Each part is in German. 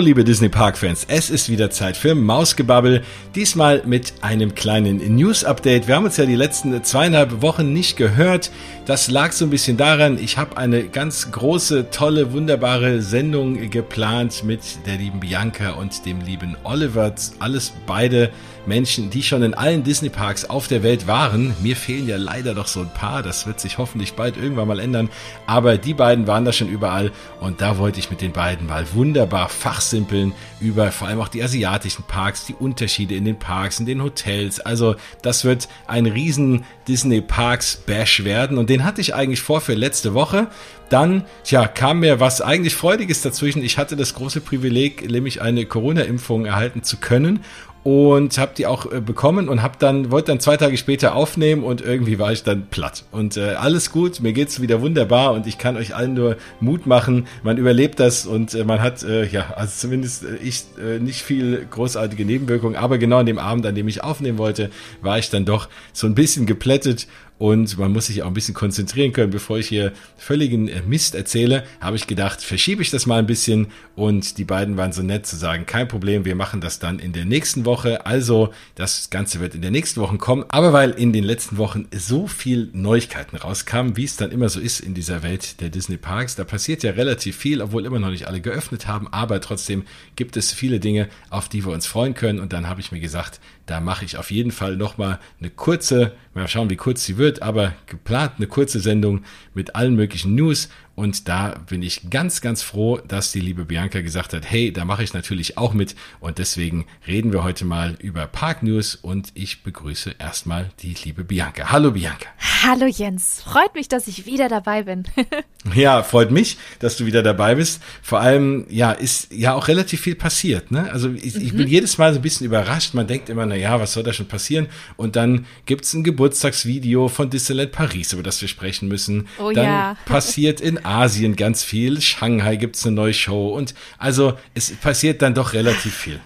Liebe Disney Park Fans, es ist wieder Zeit für Mausgebabbel, diesmal mit einem kleinen News Update. Wir haben uns ja die letzten zweieinhalb Wochen nicht gehört. Das lag so ein bisschen daran, ich habe eine ganz große, tolle, wunderbare Sendung geplant mit der lieben Bianca und dem lieben Oliver. Alles beide Menschen, die schon in allen Disney Parks auf der Welt waren. Mir fehlen ja leider doch so ein paar, das wird sich hoffentlich bald irgendwann mal ändern. Aber die beiden waren da schon überall und da wollte ich mit den beiden mal wunderbar fachsimpeln über vor allem auch die asiatischen Parks, die Unterschiede in den Parks, in den Hotels. Also das wird ein riesen Disney Parks Bash werden und den hatte ich eigentlich vor für letzte Woche. Dann, tja, kam mir was eigentlich Freudiges dazwischen. Ich hatte das große Privileg, nämlich eine Corona-Impfung erhalten zu können und habe die auch äh, bekommen und habe dann wollte dann zwei Tage später aufnehmen und irgendwie war ich dann platt. Und äh, alles gut mir geht's wieder wunderbar und ich kann euch allen nur Mut machen. Man überlebt das und äh, man hat äh, ja also zumindest äh, ich äh, nicht viel großartige Nebenwirkungen. Aber genau an dem Abend an dem ich aufnehmen wollte war ich dann doch so ein bisschen geplättet und man muss sich auch ein bisschen konzentrieren können. Bevor ich hier völligen äh, Mist erzähle, habe ich gedacht, verschiebe ich das mal ein bisschen und die beiden waren so nett zu sagen, kein Problem, wir machen das dann in der nächsten Woche. Also das Ganze wird in der nächsten Woche kommen, aber weil in den letzten Wochen so viel Neuigkeiten rauskamen, wie es dann immer so ist in dieser Welt der Disney Parks, da passiert ja relativ viel, obwohl immer noch nicht alle geöffnet haben, aber trotzdem gibt es viele Dinge, auf die wir uns freuen können und dann habe ich mir gesagt, da mache ich auf jeden Fall nochmal eine kurze, mal schauen, wie kurz sie wird, aber geplant eine kurze Sendung mit allen möglichen News und da bin ich ganz, ganz froh, dass die liebe Bianca gesagt hat, hey, da mache ich natürlich auch mit. Und deswegen reden wir heute mal über Park News und ich begrüße erstmal die liebe Bianca. Hallo Bianca. Hallo Jens. Freut mich, dass ich wieder dabei bin. ja, freut mich, dass du wieder dabei bist. Vor allem, ja, ist ja auch relativ viel passiert. Ne? Also ich, mhm. ich bin jedes Mal so ein bisschen überrascht. Man denkt immer, na ja, was soll da schon passieren? Und dann gibt's ein Geburtstagsvideo von Disneyland Paris, über das wir sprechen müssen. Oh dann ja. passiert in Asien ganz viel, Shanghai gibt's eine neue Show und also es passiert dann doch relativ viel.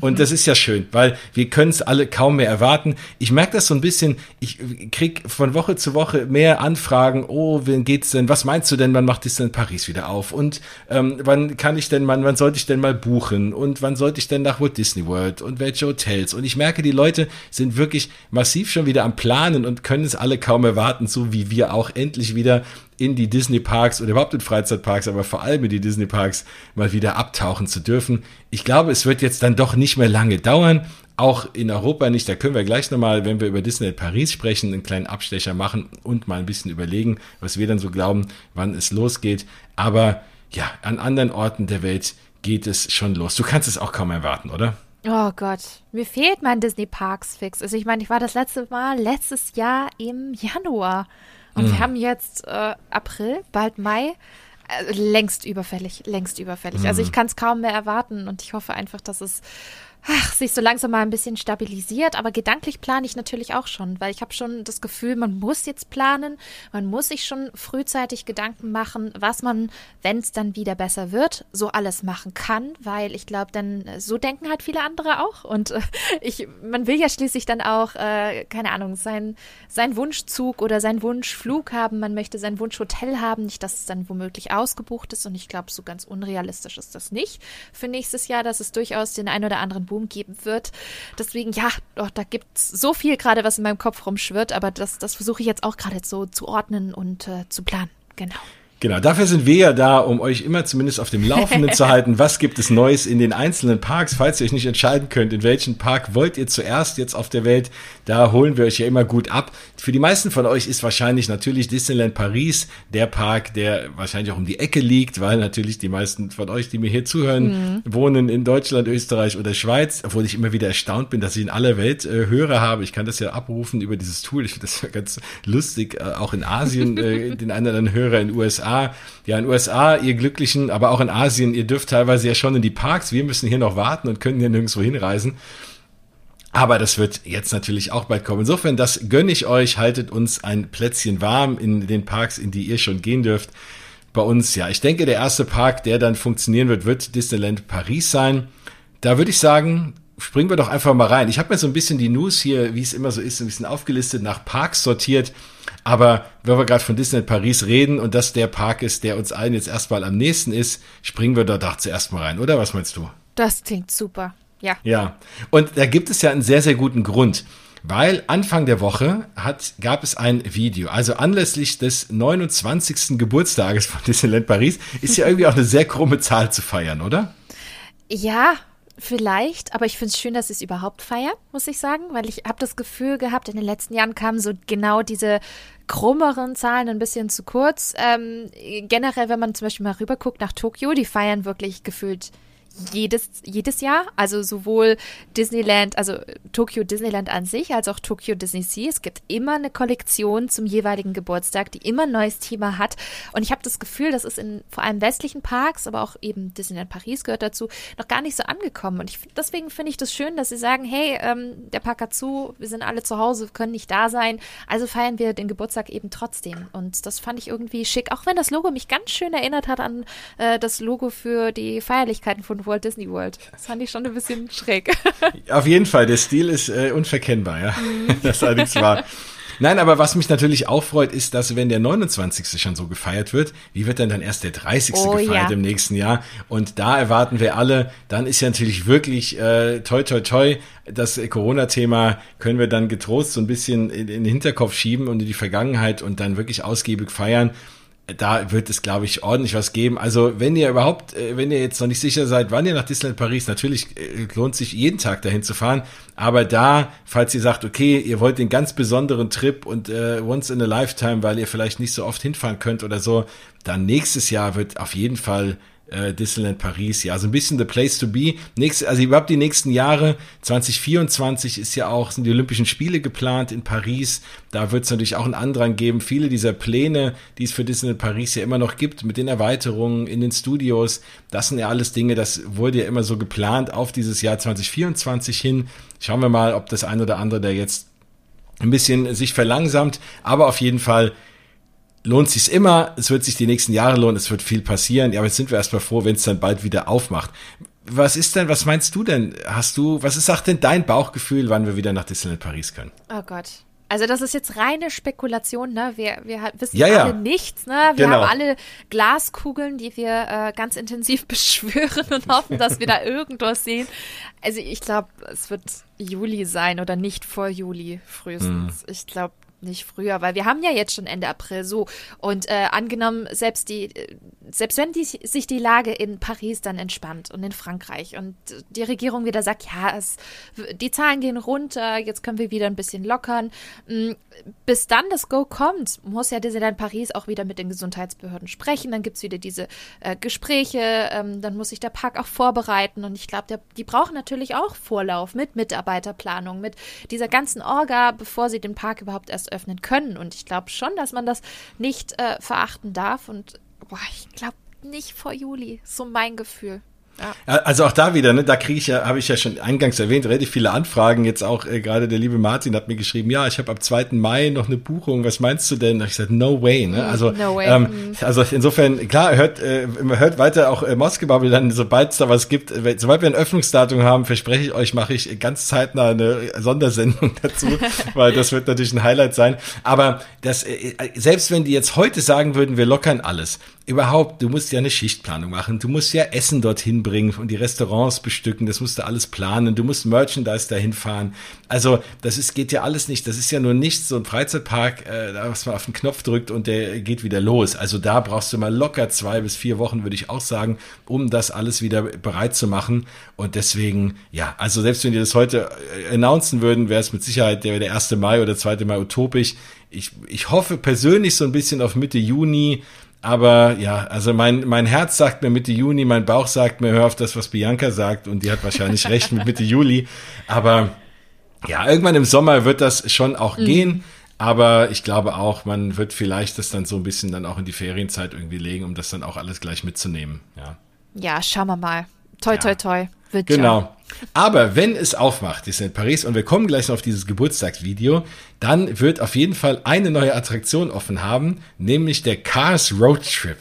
Und das ist ja schön, weil wir können es alle kaum mehr erwarten. Ich merke das so ein bisschen, ich krieg von Woche zu Woche mehr Anfragen, oh, wen geht's denn, was meinst du denn, wann macht es denn Paris wieder auf? Und ähm, wann kann ich denn, wann, wann sollte ich denn mal buchen? Und wann sollte ich denn nach Walt Disney World? Und welche Hotels? Und ich merke, die Leute sind wirklich massiv schon wieder am Planen und können es alle kaum erwarten, so wie wir auch endlich wieder in die Disney Parks oder überhaupt in Freizeitparks, aber vor allem in die Disney Parks mal wieder abtauchen zu dürfen. Ich glaube, es wird jetzt dann doch nicht mehr lange dauern. Auch in Europa nicht. Da können wir gleich nochmal, wenn wir über Disney Paris sprechen, einen kleinen Abstecher machen und mal ein bisschen überlegen, was wir dann so glauben, wann es losgeht. Aber ja, an anderen Orten der Welt geht es schon los. Du kannst es auch kaum erwarten, oder? Oh Gott, mir fehlt mein Disney Parks Fix. Also ich meine, ich war das letzte Mal letztes Jahr im Januar. Und mhm. wir haben jetzt äh, April, bald Mai. Äh, längst überfällig, längst überfällig. Also mhm. Also ich kann es kaum mehr erwarten und ich hoffe einfach, dass es ach, sich so langsam mal ein bisschen stabilisiert. Aber gedanklich plane ich natürlich auch schon, weil ich habe schon das Gefühl, man muss jetzt planen, man muss sich schon frühzeitig Gedanken machen, was man, wenn es dann wieder besser wird, so alles machen kann, weil ich glaube, dann so denken halt viele andere auch. Und äh, ich, man will ja schließlich dann auch, äh, keine Ahnung, sein, sein Wunschzug oder sein Wunschflug haben, man möchte sein Wunschhotel haben, nicht, dass es dann womöglich ausgebucht ist. Und ich glaube, so ganz unrealistisch ist das nicht für nächstes Jahr, dass es durchaus den ein oder anderen Boom geben wird. Deswegen, ja, oh, da gibt es so viel gerade, was in meinem Kopf rumschwirrt, aber das, das versuche ich jetzt auch gerade so zu ordnen und äh, zu planen. Genau. Genau, dafür sind wir ja da, um euch immer zumindest auf dem Laufenden zu halten. Was gibt es Neues in den einzelnen Parks? Falls ihr euch nicht entscheiden könnt, in welchen Park wollt ihr zuerst jetzt auf der Welt, da holen wir euch ja immer gut ab. Für die meisten von euch ist wahrscheinlich natürlich Disneyland Paris der Park, der wahrscheinlich auch um die Ecke liegt, weil natürlich die meisten von euch, die mir hier zuhören, mhm. wohnen in Deutschland, Österreich oder Schweiz, obwohl ich immer wieder erstaunt bin, dass ich in aller Welt äh, Hörer habe. Ich kann das ja abrufen über dieses Tool. Ich finde das ja ganz lustig, äh, auch in Asien, äh, den anderen Hörer in den USA ja, in USA, ihr Glücklichen, aber auch in Asien, ihr dürft teilweise ja schon in die Parks. Wir müssen hier noch warten und können hier nirgendwo hinreisen. Aber das wird jetzt natürlich auch bald kommen. Insofern, das gönne ich euch. Haltet uns ein Plätzchen warm in den Parks, in die ihr schon gehen dürft. Bei uns, ja, ich denke, der erste Park, der dann funktionieren wird, wird Disneyland Paris sein. Da würde ich sagen, springen wir doch einfach mal rein. Ich habe mir so ein bisschen die News hier, wie es immer so ist, ein bisschen aufgelistet, nach Parks sortiert. Aber wenn wir gerade von Disneyland Paris reden und das der Park ist, der uns allen jetzt erstmal am nächsten ist, springen wir da doch zuerst mal rein, oder? Was meinst du? Das klingt super. Ja. Ja. Und da gibt es ja einen sehr, sehr guten Grund. Weil Anfang der Woche hat, gab es ein Video. Also anlässlich des 29. Geburtstages von Disneyland Paris ist ja irgendwie auch eine sehr krumme Zahl zu feiern, oder? Ja, Vielleicht, aber ich finde es schön, dass sie es überhaupt feiern, muss ich sagen, weil ich habe das Gefühl gehabt, in den letzten Jahren kamen so genau diese krummeren Zahlen ein bisschen zu kurz. Ähm, generell, wenn man zum Beispiel mal rüberguckt nach Tokio, die feiern wirklich gefühlt jedes, jedes Jahr. Also sowohl Disneyland, also Tokyo Disneyland an sich, als auch Tokyo Disney Sea. Es gibt immer eine Kollektion zum jeweiligen Geburtstag, die immer ein neues Thema hat. Und ich habe das Gefühl, das ist in vor allem westlichen Parks, aber auch eben Disneyland Paris gehört dazu, noch gar nicht so angekommen. Und ich, deswegen finde ich das schön, dass sie sagen, hey, ähm, der Park hat zu, wir sind alle zu Hause, können nicht da sein. Also feiern wir den Geburtstag eben trotzdem. Und das fand ich irgendwie schick, auch wenn das Logo mich ganz schön erinnert hat an äh, das Logo für die Feierlichkeiten von Walt Disney World. Das fand ich schon ein bisschen schräg. Auf jeden Fall, der Stil ist äh, unverkennbar, ja. Mhm. Das allerdings war. Nein, aber was mich natürlich auch freut, ist, dass wenn der 29. schon so gefeiert wird, wie wird denn dann erst der 30. Oh, gefeiert ja. im nächsten Jahr? Und da erwarten wir alle, dann ist ja natürlich wirklich äh, toi toi toi, das Corona-Thema können wir dann getrost so ein bisschen in, in den Hinterkopf schieben und in die Vergangenheit und dann wirklich ausgiebig feiern da wird es, glaube ich, ordentlich was geben. Also, wenn ihr überhaupt, äh, wenn ihr jetzt noch nicht sicher seid, wann ihr nach Disneyland Paris, natürlich äh, lohnt sich jeden Tag dahin zu fahren. Aber da, falls ihr sagt, okay, ihr wollt den ganz besonderen Trip und äh, once in a lifetime, weil ihr vielleicht nicht so oft hinfahren könnt oder so, dann nächstes Jahr wird auf jeden Fall äh, Disneyland Paris, ja, so ein bisschen the place to be. Nächste, also überhaupt die nächsten Jahre, 2024 ist ja auch, sind die Olympischen Spiele geplant in Paris. Da wird es natürlich auch einen Andrang geben. Viele dieser Pläne, die es für Disneyland Paris ja immer noch gibt, mit den Erweiterungen in den Studios, das sind ja alles Dinge, das wurde ja immer so geplant auf dieses Jahr 2024 hin. Schauen wir mal, ob das ein oder andere da jetzt ein bisschen sich verlangsamt, aber auf jeden Fall lohnt sich's immer, es wird sich die nächsten Jahre lohnen, es wird viel passieren, ja, aber jetzt sind wir erstmal froh, wenn es dann bald wieder aufmacht. Was ist denn, was meinst du denn? Hast du, was ist, sagt denn dein Bauchgefühl, wann wir wieder nach Disneyland Paris können? Oh Gott. Also das ist jetzt reine Spekulation, ne? Wir, wir wissen ja, ja. alle nichts, ne? Wir genau. haben alle Glaskugeln, die wir äh, ganz intensiv beschwören und hoffen, dass wir da irgendwas sehen. Also ich glaube, es wird Juli sein oder nicht vor Juli frühestens. Hm. Ich glaube, nicht früher, weil wir haben ja jetzt schon Ende April so. Und äh, angenommen, selbst die, selbst wenn die, sich die Lage in Paris dann entspannt und in Frankreich und die Regierung wieder sagt, ja, es, die Zahlen gehen runter, jetzt können wir wieder ein bisschen lockern. Mm, bis dann das Go kommt, muss ja Disneyland Paris auch wieder mit den Gesundheitsbehörden sprechen. Dann gibt es wieder diese äh, Gespräche, ähm, dann muss sich der Park auch vorbereiten. Und ich glaube, die brauchen natürlich auch Vorlauf mit Mitarbeiterplanung, mit dieser ganzen Orga, bevor sie den Park überhaupt erst öffnen können. Und ich glaube schon, dass man das nicht äh, verachten darf. Und boah, ich glaube nicht vor Juli. So mein Gefühl. Ja. Also auch da wieder, ne, da kriege ich ja, habe ich ja schon eingangs erwähnt, relativ viele Anfragen. Jetzt auch äh, gerade der liebe Martin hat mir geschrieben, ja, ich habe ab 2. Mai noch eine Buchung. Was meinst du denn? Da ich gesagt, no way. Ne? Mm, also, no way. Ähm, mm. also insofern, klar, hört, äh, hört weiter auch äh, Moskebubble dann, sobald es da was gibt, äh, sobald wir ein Öffnungsdatum haben, verspreche ich euch, mache ich ganz zeitnah eine Sondersendung dazu, weil das wird natürlich ein Highlight sein. Aber das, äh, selbst wenn die jetzt heute sagen würden, wir lockern alles, überhaupt, du musst ja eine Schichtplanung machen, du musst ja Essen dorthin bringen und die Restaurants bestücken, das musst du alles planen, du musst Merchandise dahin fahren. Also das ist, geht ja alles nicht, das ist ja nur nicht so ein Freizeitpark, äh, was man auf den Knopf drückt und der geht wieder los. Also da brauchst du mal locker zwei bis vier Wochen, würde ich auch sagen, um das alles wieder bereit zu machen. Und deswegen, ja, also selbst wenn die das heute äh, announcen würden, wäre es mit Sicherheit der, der 1. Mai oder 2. Mai utopisch. Ich, ich hoffe persönlich so ein bisschen auf Mitte Juni, aber ja, also mein, mein Herz sagt mir Mitte Juni, mein Bauch sagt mir, hör auf das, was Bianca sagt. Und die hat wahrscheinlich recht mit Mitte Juli. Aber ja, irgendwann im Sommer wird das schon auch mhm. gehen. Aber ich glaube auch, man wird vielleicht das dann so ein bisschen dann auch in die Ferienzeit irgendwie legen, um das dann auch alles gleich mitzunehmen. Ja, ja schauen wir mal. Toi, toi, toi. Wird genau. Schon. Aber wenn es aufmacht, ist in Paris, und wir kommen gleich noch auf dieses Geburtstagsvideo, dann wird auf jeden Fall eine neue Attraktion offen haben, nämlich der Cars Road Trip.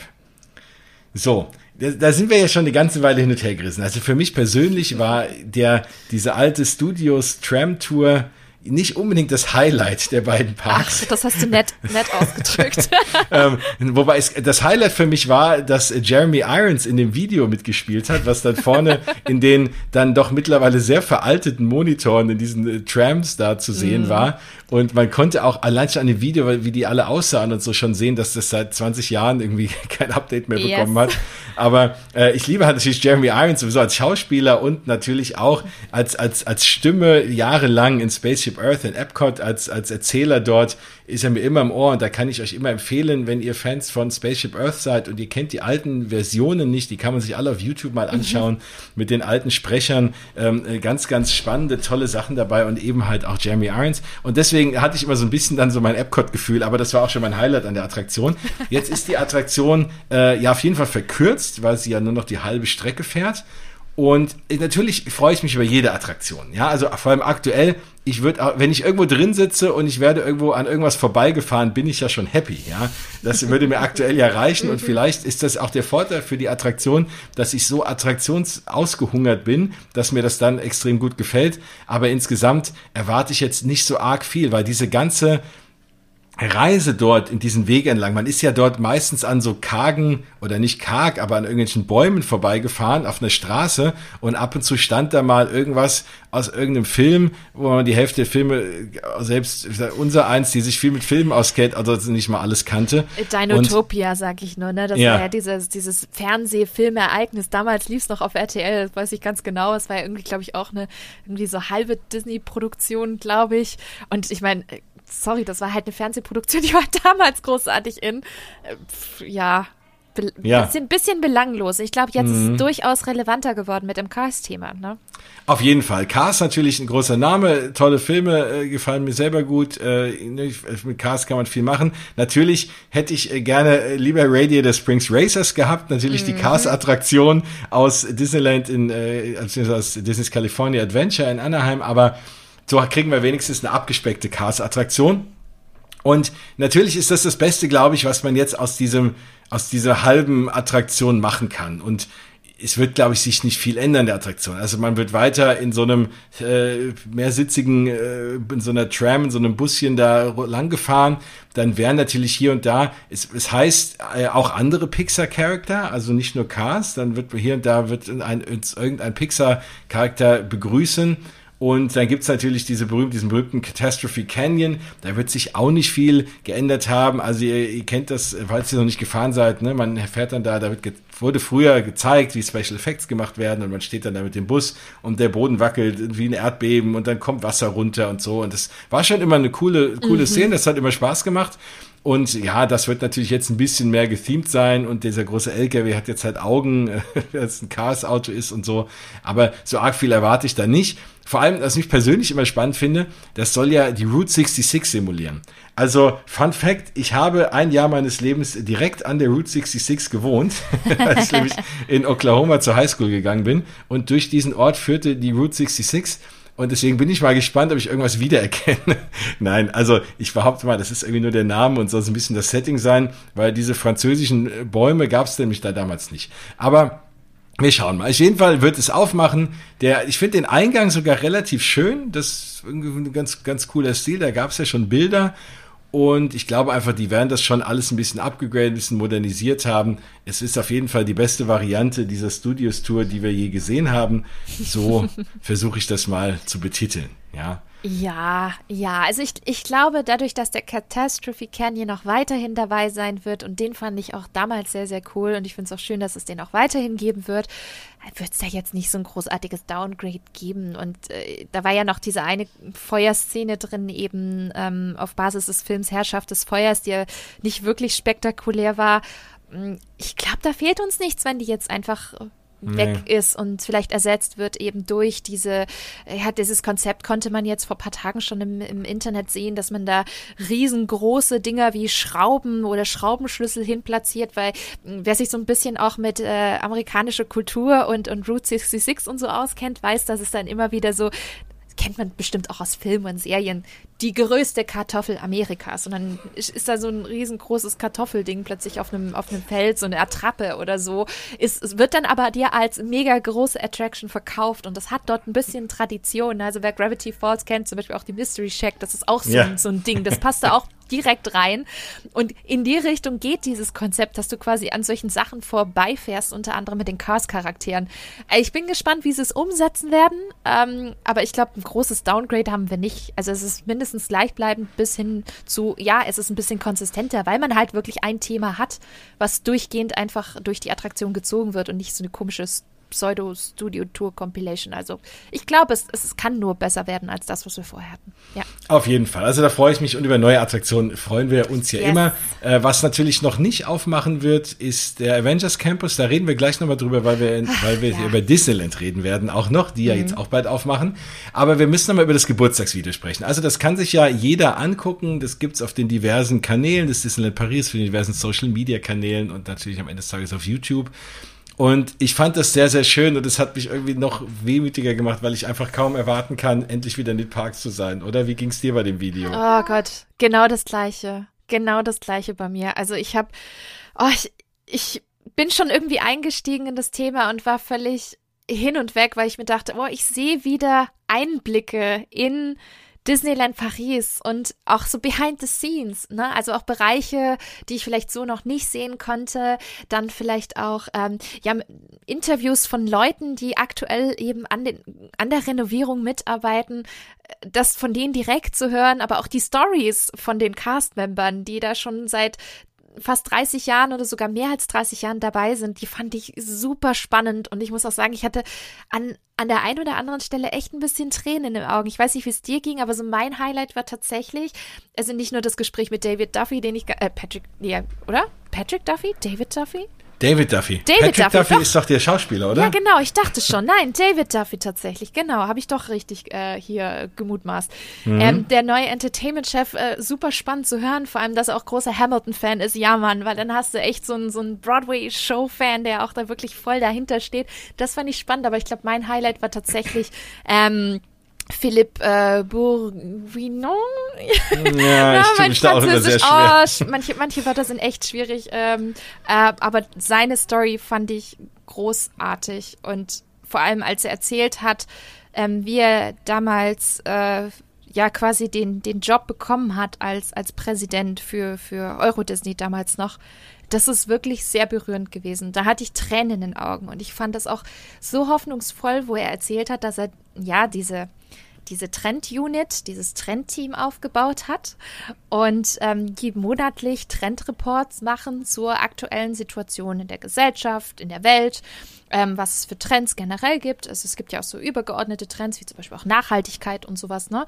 So, da, sind wir ja schon eine ganze Weile hin und her gerissen. Also für mich persönlich war der, diese alte Studios Tram Tour nicht unbedingt das Highlight der beiden Parks. Ach, das hast du nett, nett ausgedrückt. ähm, wobei es, das Highlight für mich war, dass Jeremy Irons in dem Video mitgespielt hat, was dann vorne in den dann doch mittlerweile sehr veralteten Monitoren in diesen äh, Trams da zu sehen mm. war. Und man konnte auch allein schon an dem Video, wie die alle aussahen und so schon sehen, dass das seit 20 Jahren irgendwie kein Update mehr bekommen yes. hat. Aber äh, ich liebe halt natürlich Jeremy Irons sowieso als Schauspieler und natürlich auch als, als, als Stimme jahrelang in Spaceship Earth in Epcot, als, als Erzähler dort ist er mir immer im Ohr und da kann ich euch immer empfehlen, wenn ihr Fans von Spaceship Earth seid und ihr kennt die alten Versionen nicht, die kann man sich alle auf YouTube mal anschauen mhm. mit den alten Sprechern. Ähm, äh, ganz, ganz spannende, tolle Sachen dabei und eben halt auch Jeremy Irons. Und deswegen hatte ich immer so ein bisschen dann so mein Epcot-Gefühl, aber das war auch schon mein Highlight an der Attraktion. Jetzt ist die Attraktion äh, ja auf jeden Fall verkürzt, weil sie ja nur noch die halbe Strecke fährt. Und natürlich freue ich mich über jede Attraktion. Ja, also vor allem aktuell, ich würde, wenn ich irgendwo drin sitze und ich werde irgendwo an irgendwas vorbeigefahren, bin ich ja schon happy. Ja, das würde mir aktuell ja reichen. Und vielleicht ist das auch der Vorteil für die Attraktion, dass ich so attraktionsausgehungert bin, dass mir das dann extrem gut gefällt. Aber insgesamt erwarte ich jetzt nicht so arg viel, weil diese ganze Reise dort in diesen Weg entlang. Man ist ja dort meistens an so kargen oder nicht karg, aber an irgendwelchen Bäumen vorbeigefahren auf einer Straße und ab und zu stand da mal irgendwas aus irgendeinem Film, wo man die Hälfte der Filme, selbst unser eins, die sich viel mit Filmen auskennt, also nicht mal alles kannte. Dinotopia, und, sag ich nur, ne? Das ja. war ja dieses, dieses Fernsehfilmereignis. Damals lief es noch auf RTL, das weiß ich ganz genau. Es war ja irgendwie, glaube ich, auch eine irgendwie so halbe Disney-Produktion, glaube ich. Und ich meine, sorry, das war halt eine Fernsehproduktion, die war damals großartig in. Äh, ja, Be ja. Bisschen, bisschen belanglos. Ich glaube, jetzt mhm. ist es durchaus relevanter geworden mit dem Cars-Thema. Ne? Auf jeden Fall. Cars natürlich ein großer Name, tolle Filme, äh, gefallen mir selber gut. Äh, ne, mit Cars kann man viel machen. Natürlich hätte ich äh, gerne äh, lieber Radiator Springs Racers gehabt. Natürlich mhm. die Cars-Attraktion aus Disneyland in, äh, aus Disney's California Adventure in Anaheim, aber so kriegen wir wenigstens eine abgespeckte Cars-Attraktion. Und natürlich ist das das Beste, glaube ich, was man jetzt aus diesem, aus dieser halben Attraktion machen kann. Und es wird, glaube ich, sich nicht viel ändern der Attraktion. Also man wird weiter in so einem äh, mehrsitzigen, äh, in so einer Tram, in so einem Buschen da lang gefahren. Dann wären natürlich hier und da, es, es heißt äh, auch andere Pixar-Charakter, also nicht nur Cars. Dann wird hier und da wird ein, irgendein Pixar-Charakter begrüßen. Und dann gibt's natürlich diese berühmten, diesen berühmten Catastrophe Canyon. Da wird sich auch nicht viel geändert haben. Also ihr, ihr kennt das, falls ihr noch nicht gefahren seid, ne? man fährt dann da, da wird wurde früher gezeigt, wie Special Effects gemacht werden und man steht dann da mit dem Bus und der Boden wackelt wie ein Erdbeben und dann kommt Wasser runter und so. Und das war schon immer eine coole, coole mhm. Szene, das hat immer Spaß gemacht. Und ja, das wird natürlich jetzt ein bisschen mehr gethemed sein und dieser große LKW hat jetzt halt Augen, weil es ein Cars-Auto ist und so. Aber so arg viel erwarte ich da nicht. Vor allem, was ich persönlich immer spannend finde, das soll ja die Route 66 simulieren. Also, Fun Fact, ich habe ein Jahr meines Lebens direkt an der Route 66 gewohnt, als ich nämlich in Oklahoma zur Highschool gegangen bin. Und durch diesen Ort führte die Route 66 und deswegen bin ich mal gespannt, ob ich irgendwas wiedererkenne. Nein, also ich behaupte mal, das ist irgendwie nur der Name und soll so ein bisschen das Setting sein, weil diese französischen äh, Bäume gab es nämlich da damals nicht. Aber wir schauen mal. Auf jeden Fall wird es aufmachen. Der, ich finde den Eingang sogar relativ schön. Das ist irgendwie ein ganz, ganz cooler Stil. Da gab es ja schon Bilder. Und ich glaube einfach, die werden das schon alles ein bisschen abgegradet, ein bisschen modernisiert haben. Es ist auf jeden Fall die beste Variante dieser Studios Tour, die wir je gesehen haben. So versuche ich das mal zu betiteln, ja. Ja, ja. Also ich, ich glaube, dadurch, dass der Catastrophe Canyon noch weiterhin dabei sein wird, und den fand ich auch damals sehr, sehr cool, und ich finde es auch schön, dass es den auch weiterhin geben wird, wird es da jetzt nicht so ein großartiges Downgrade geben. Und äh, da war ja noch diese eine Feuerszene drin, eben ähm, auf Basis des Films Herrschaft des Feuers, die ja nicht wirklich spektakulär war. Hm, ich glaube, da fehlt uns nichts, wenn die jetzt einfach weg nee. ist und vielleicht ersetzt wird eben durch diese, ja, dieses Konzept konnte man jetzt vor paar Tagen schon im, im Internet sehen, dass man da riesengroße Dinger wie Schrauben oder Schraubenschlüssel hinplatziert, weil hm, wer sich so ein bisschen auch mit äh, amerikanischer Kultur und, und Route 66 und so auskennt, weiß, dass es dann immer wieder so kennt man bestimmt auch aus Filmen und Serien, die größte Kartoffel Amerikas. Und dann ist da so ein riesengroßes Kartoffelding plötzlich auf einem, auf einem Feld, so eine Attrappe oder so. Es, es wird dann aber dir als mega große Attraction verkauft und das hat dort ein bisschen Tradition. Also wer Gravity Falls kennt, zum Beispiel auch die Mystery Shack, das ist auch so, ja. ein, so ein Ding. Das passt da auch direkt rein. Und in die Richtung geht dieses Konzept, dass du quasi an solchen Sachen vorbeifährst, unter anderem mit den Cars-Charakteren. Äh, ich bin gespannt, wie sie es umsetzen werden. Ähm, aber ich glaube, ein großes Downgrade haben wir nicht. Also es ist mindestens gleichbleibend bis hin zu, ja, es ist ein bisschen konsistenter, weil man halt wirklich ein Thema hat, was durchgehend einfach durch die Attraktion gezogen wird und nicht so eine komische Pseudo-Studio-Tour-Compilation. Also ich glaube, es, es kann nur besser werden als das, was wir vorher hatten. Ja. Auf jeden Fall. Also da freue ich mich und über neue Attraktionen freuen wir uns ja yes. immer. Äh, was natürlich noch nicht aufmachen wird, ist der Avengers Campus. Da reden wir gleich nochmal drüber, weil wir, weil wir ja. über Disneyland reden werden, auch noch, die ja mhm. jetzt auch bald aufmachen. Aber wir müssen nochmal über das Geburtstagsvideo sprechen. Also das kann sich ja jeder angucken. Das gibt es auf den diversen Kanälen des Disneyland Paris, für die diversen Social Media Kanälen und natürlich am Ende des Tages auf YouTube. Und ich fand das sehr, sehr schön und es hat mich irgendwie noch wehmütiger gemacht, weil ich einfach kaum erwarten kann, endlich wieder in den Parks zu sein. Oder wie ging es dir bei dem Video? Oh Gott, genau das gleiche. Genau das gleiche bei mir. Also ich habe, oh, ich, ich bin schon irgendwie eingestiegen in das Thema und war völlig hin und weg, weil ich mir dachte, oh, ich sehe wieder Einblicke in Disneyland Paris und auch so behind the scenes, ne? Also auch Bereiche, die ich vielleicht so noch nicht sehen konnte. Dann vielleicht auch ähm, ja, Interviews von Leuten, die aktuell eben an, den, an der Renovierung mitarbeiten. Das von denen direkt zu hören, aber auch die Stories von den Cast-Membern, die da schon seit fast 30 Jahren oder sogar mehr als 30 Jahren dabei sind, die fand ich super spannend. Und ich muss auch sagen, ich hatte an, an der einen oder anderen Stelle echt ein bisschen Tränen in den Augen. Ich weiß nicht, wie es dir ging, aber so mein Highlight war tatsächlich, also nicht nur das Gespräch mit David Duffy, den ich, äh, Patrick, ja, oder? Patrick Duffy? David Duffy? David Duffy. David Patrick Duffy, Duffy ist doch der Schauspieler, oder? Ja, genau, ich dachte schon. Nein, David Duffy tatsächlich, genau. Habe ich doch richtig äh, hier gemutmaßt. Mhm. Ähm, der neue Entertainment-Chef, äh, super spannend zu hören, vor allem, dass er auch großer Hamilton-Fan ist. Ja, Mann, weil dann hast du echt so einen so Broadway-Show-Fan, der auch da wirklich voll dahinter steht. Das fand ich spannend, aber ich glaube, mein Highlight war tatsächlich ähm, Philippe äh, Bourguignon. Ja, ja mein Französisch, oh, manche, manche Wörter sind echt schwierig, ähm, äh, aber seine Story fand ich großartig und vor allem, als er erzählt hat, ähm, wie er damals äh, ja quasi den, den Job bekommen hat als, als Präsident für, für Euro Disney damals noch. Das ist wirklich sehr berührend gewesen. Da hatte ich Tränen in den Augen und ich fand das auch so hoffnungsvoll, wo er erzählt hat, dass er ja diese diese Trend-Unit, dieses Trend-Team aufgebaut hat und ähm, die monatlich Trendreports machen zur aktuellen Situation in der Gesellschaft, in der Welt, ähm, was es für Trends generell gibt. Also es gibt ja auch so übergeordnete Trends, wie zum Beispiel auch Nachhaltigkeit und sowas, ne?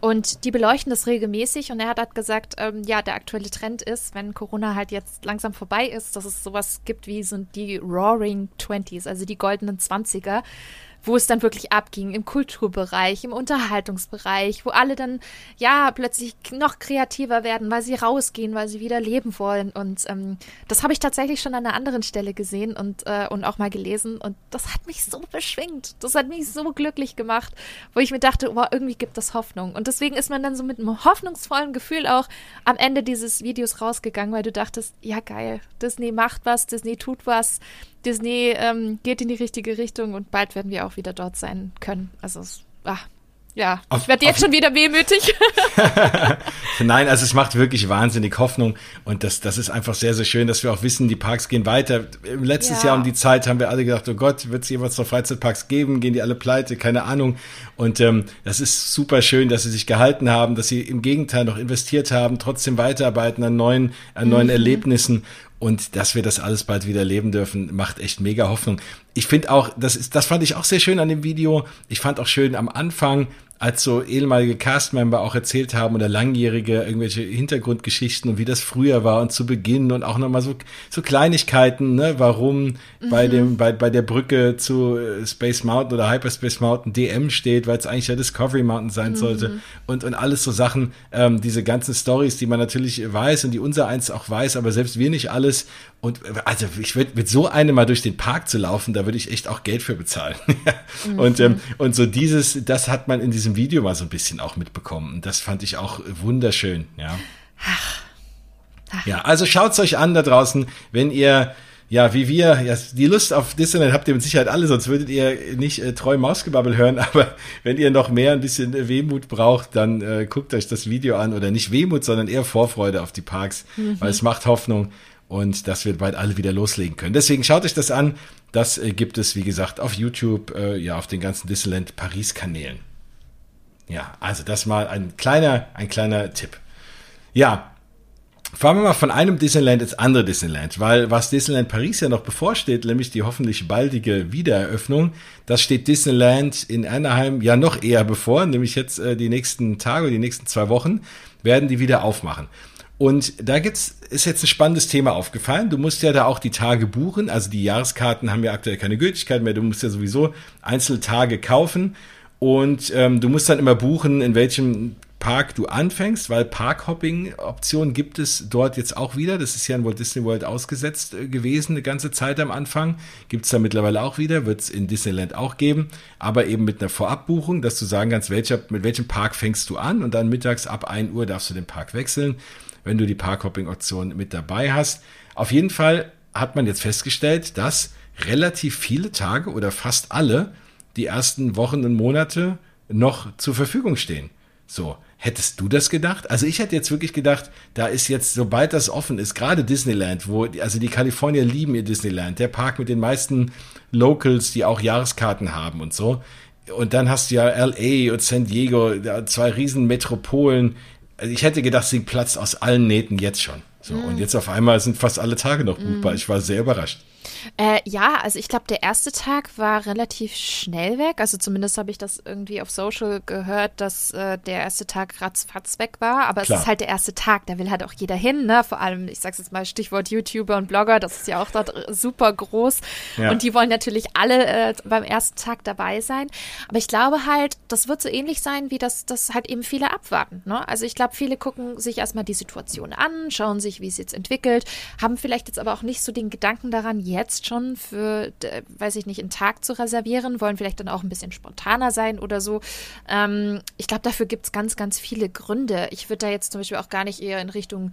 Und die beleuchten das regelmäßig und er hat halt gesagt, ähm, ja, der aktuelle Trend ist, wenn Corona halt jetzt langsam vorbei ist, dass es sowas gibt wie so die Roaring Twenties, also die goldenen Zwanziger wo es dann wirklich abging, im Kulturbereich, im Unterhaltungsbereich, wo alle dann ja plötzlich noch kreativer werden, weil sie rausgehen, weil sie wieder leben wollen. Und ähm, das habe ich tatsächlich schon an einer anderen Stelle gesehen und, äh, und auch mal gelesen. Und das hat mich so beschwingt. Das hat mich so glücklich gemacht, wo ich mir dachte, wow, irgendwie gibt das Hoffnung. Und deswegen ist man dann so mit einem hoffnungsvollen Gefühl auch am Ende dieses Videos rausgegangen, weil du dachtest, ja geil, Disney macht was, Disney tut was. Disney ähm, geht in die richtige Richtung und bald werden wir auch wieder dort sein können. Also, ach, ja, auf, ich werde jetzt schon wieder wehmütig. Nein, also es macht wirklich wahnsinnig Hoffnung und das, das ist einfach sehr, sehr schön, dass wir auch wissen, die Parks gehen weiter. Letztes ja. Jahr um die Zeit haben wir alle gedacht, oh Gott, wird es jemals noch Freizeitparks geben? Gehen die alle pleite? Keine Ahnung. Und ähm, das ist super schön, dass sie sich gehalten haben, dass sie im Gegenteil noch investiert haben, trotzdem weiterarbeiten an neuen, an neuen mhm. Erlebnissen und dass wir das alles bald wieder erleben dürfen, macht echt mega Hoffnung. Ich finde auch, das ist, das fand ich auch sehr schön an dem Video. Ich fand auch schön am Anfang, als so ehemalige Castmember auch erzählt haben oder langjährige irgendwelche Hintergrundgeschichten und wie das früher war und zu Beginn und auch nochmal so, so Kleinigkeiten, ne, warum mhm. bei dem, bei, bei der Brücke zu äh, Space Mountain oder Hyperspace Mountain DM steht, weil es eigentlich ja Discovery Mountain sein mhm. sollte und, und alles so Sachen, ähm, diese ganzen Stories, die man natürlich weiß und die unser eins auch weiß, aber selbst wir nicht alles und also ich würde mit so einem mal durch den Park zu laufen, da würde ich echt auch Geld für bezahlen. und, ähm, und so dieses, das hat man in diesem diesem Video mal so ein bisschen auch mitbekommen. Und das fand ich auch wunderschön, ja. Ach. Ach. Ja, also schaut's euch an da draußen, wenn ihr ja, wie wir, ja, die Lust auf Disneyland habt ihr mit Sicherheit alle, sonst würdet ihr nicht äh, treu Mausgebabbel hören, aber wenn ihr noch mehr ein bisschen äh, Wehmut braucht, dann äh, guckt euch das Video an oder nicht Wehmut, sondern eher Vorfreude auf die Parks, mhm. weil es macht Hoffnung und dass wir bald alle wieder loslegen können. Deswegen schaut euch das an. Das äh, gibt es, wie gesagt, auf YouTube, äh, ja, auf den ganzen Disneyland Paris Kanälen. Ja, also das mal ein kleiner, ein kleiner Tipp. Ja, Fahren wir mal von einem Disneyland ins andere Disneyland, weil was Disneyland Paris ja noch bevorsteht, nämlich die hoffentlich baldige Wiedereröffnung, das steht Disneyland in Anaheim ja noch eher bevor, nämlich jetzt äh, die nächsten Tage, die nächsten zwei Wochen werden die wieder aufmachen. Und da gibt's, ist jetzt ein spannendes Thema aufgefallen. Du musst ja da auch die Tage buchen. Also die Jahreskarten haben ja aktuell keine Gültigkeit mehr. Du musst ja sowieso einzelne Tage kaufen. Und ähm, du musst dann immer buchen, in welchem Park du anfängst, weil Parkhopping-Optionen gibt es dort jetzt auch wieder. Das ist ja in Walt Disney World ausgesetzt äh, gewesen, eine ganze Zeit am Anfang. Gibt es da mittlerweile auch wieder, wird es in Disneyland auch geben, aber eben mit einer Vorabbuchung, dass du sagen kannst, welcher, mit welchem Park fängst du an und dann mittags ab 1 Uhr darfst du den Park wechseln, wenn du die Parkhopping-Option mit dabei hast. Auf jeden Fall hat man jetzt festgestellt, dass relativ viele Tage oder fast alle die ersten Wochen und Monate noch zur Verfügung stehen. So, hättest du das gedacht? Also ich hätte jetzt wirklich gedacht, da ist jetzt, sobald das offen ist, gerade Disneyland, wo, also die Kalifornier lieben ihr Disneyland, der Park mit den meisten Locals, die auch Jahreskarten haben und so. Und dann hast du ja LA und San Diego, zwei riesen Metropolen. Also ich hätte gedacht, sie platzt aus allen Nähten jetzt schon. So, mhm. und jetzt auf einmal sind fast alle Tage noch buchbar. Mhm. Ich war sehr überrascht. Äh, ja, also ich glaube, der erste Tag war relativ schnell weg. Also zumindest habe ich das irgendwie auf Social gehört, dass äh, der erste Tag ratzfatz weg war. Aber Klar. es ist halt der erste Tag, da will halt auch jeder hin. Ne? Vor allem, ich sage jetzt mal Stichwort YouTuber und Blogger, das ist ja auch dort super groß. Ja. Und die wollen natürlich alle äh, beim ersten Tag dabei sein. Aber ich glaube halt, das wird so ähnlich sein, wie das, das halt eben viele abwarten. Ne? Also ich glaube, viele gucken sich erstmal die Situation an, schauen sich, wie es jetzt entwickelt, haben vielleicht jetzt aber auch nicht so den Gedanken daran, jetzt schon für, weiß ich nicht, einen Tag zu reservieren, wollen vielleicht dann auch ein bisschen spontaner sein oder so. Ähm, ich glaube, dafür gibt es ganz, ganz viele Gründe. Ich würde da jetzt zum Beispiel auch gar nicht eher in Richtung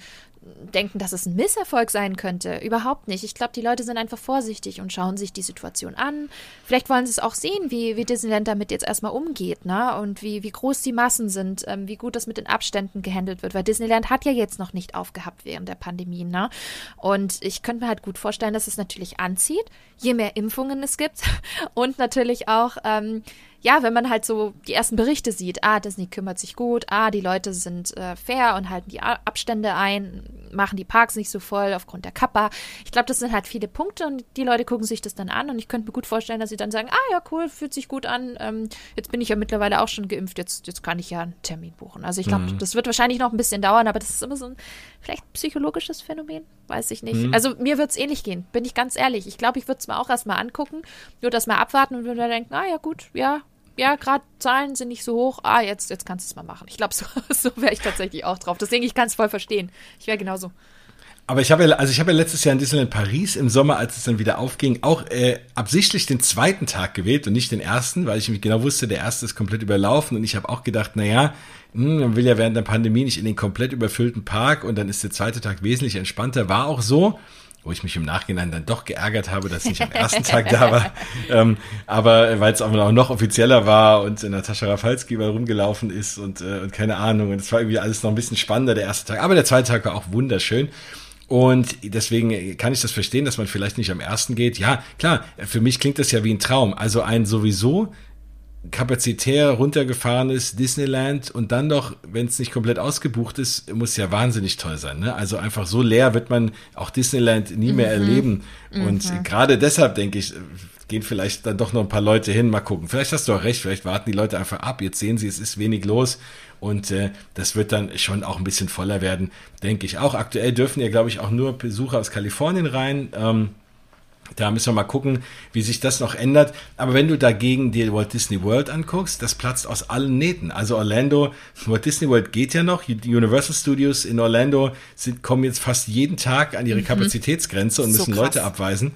denken, dass es ein Misserfolg sein könnte. Überhaupt nicht. Ich glaube, die Leute sind einfach vorsichtig und schauen sich die Situation an. Vielleicht wollen sie es auch sehen, wie, wie Disneyland damit jetzt erstmal umgeht, ne? Und wie, wie groß die Massen sind, ähm, wie gut das mit den Abständen gehandelt wird. Weil Disneyland hat ja jetzt noch nicht aufgehabt während der Pandemie, ne? Und ich könnte mir halt gut vorstellen, dass es natürlich anzieht, je mehr Impfungen es gibt. Und natürlich auch, ähm, ja, wenn man halt so die ersten Berichte sieht, ah, Disney kümmert sich gut, ah, die Leute sind äh, fair und halten die Abstände ein, machen die Parks nicht so voll aufgrund der Kappa. Ich glaube, das sind halt viele Punkte und die Leute gucken sich das dann an und ich könnte mir gut vorstellen, dass sie dann sagen, ah ja, cool, fühlt sich gut an, ähm, jetzt bin ich ja mittlerweile auch schon geimpft, jetzt, jetzt kann ich ja einen Termin buchen. Also ich glaube, mhm. das wird wahrscheinlich noch ein bisschen dauern, aber das ist immer so ein vielleicht psychologisches Phänomen, weiß ich nicht. Mhm. Also mir wird es ähnlich gehen, bin ich ganz ehrlich. Ich glaube, ich würde es mir auch erstmal angucken, nur das mal abwarten und würde dann denken, ah ja gut, ja, ja, gerade Zahlen sind nicht so hoch. Ah, jetzt, jetzt kannst du es mal machen. Ich glaube, so, so wäre ich tatsächlich auch drauf. Deswegen, ich kann es voll verstehen. Ich wäre genauso. Aber ich habe ja, also ich habe ja letztes Jahr in Disneyland Paris im Sommer, als es dann wieder aufging, auch äh, absichtlich den zweiten Tag gewählt und nicht den ersten, weil ich genau wusste, der erste ist komplett überlaufen und ich habe auch gedacht, naja, hm, man will ja während der Pandemie nicht in den komplett überfüllten Park und dann ist der zweite Tag wesentlich entspannter. War auch so wo ich mich im Nachhinein dann doch geärgert habe, dass ich nicht am ersten Tag da war. Ähm, aber weil es auch noch offizieller war und Natascha Rafalski mal rumgelaufen ist und, äh, und keine Ahnung. Und es war irgendwie alles noch ein bisschen spannender, der erste Tag. Aber der zweite Tag war auch wunderschön. Und deswegen kann ich das verstehen, dass man vielleicht nicht am ersten geht. Ja, klar, für mich klingt das ja wie ein Traum. Also ein sowieso kapazitär runtergefahren ist, Disneyland und dann noch, wenn es nicht komplett ausgebucht ist, muss ja wahnsinnig toll sein. Ne? Also einfach so leer wird man auch Disneyland nie mehr mhm. erleben. Und mhm. gerade deshalb denke ich, gehen vielleicht dann doch noch ein paar Leute hin, mal gucken. Vielleicht hast du auch recht, vielleicht warten die Leute einfach ab. Jetzt sehen sie, es ist wenig los und äh, das wird dann schon auch ein bisschen voller werden, denke ich. Auch aktuell dürfen ja, glaube ich, auch nur Besucher aus Kalifornien rein. Ähm, da müssen wir mal gucken, wie sich das noch ändert. Aber wenn du dagegen dir Walt Disney World anguckst, das platzt aus allen Nähten. Also Orlando, Walt Disney World geht ja noch. Die Universal Studios in Orlando sind, kommen jetzt fast jeden Tag an ihre mhm. Kapazitätsgrenze und müssen so Leute abweisen.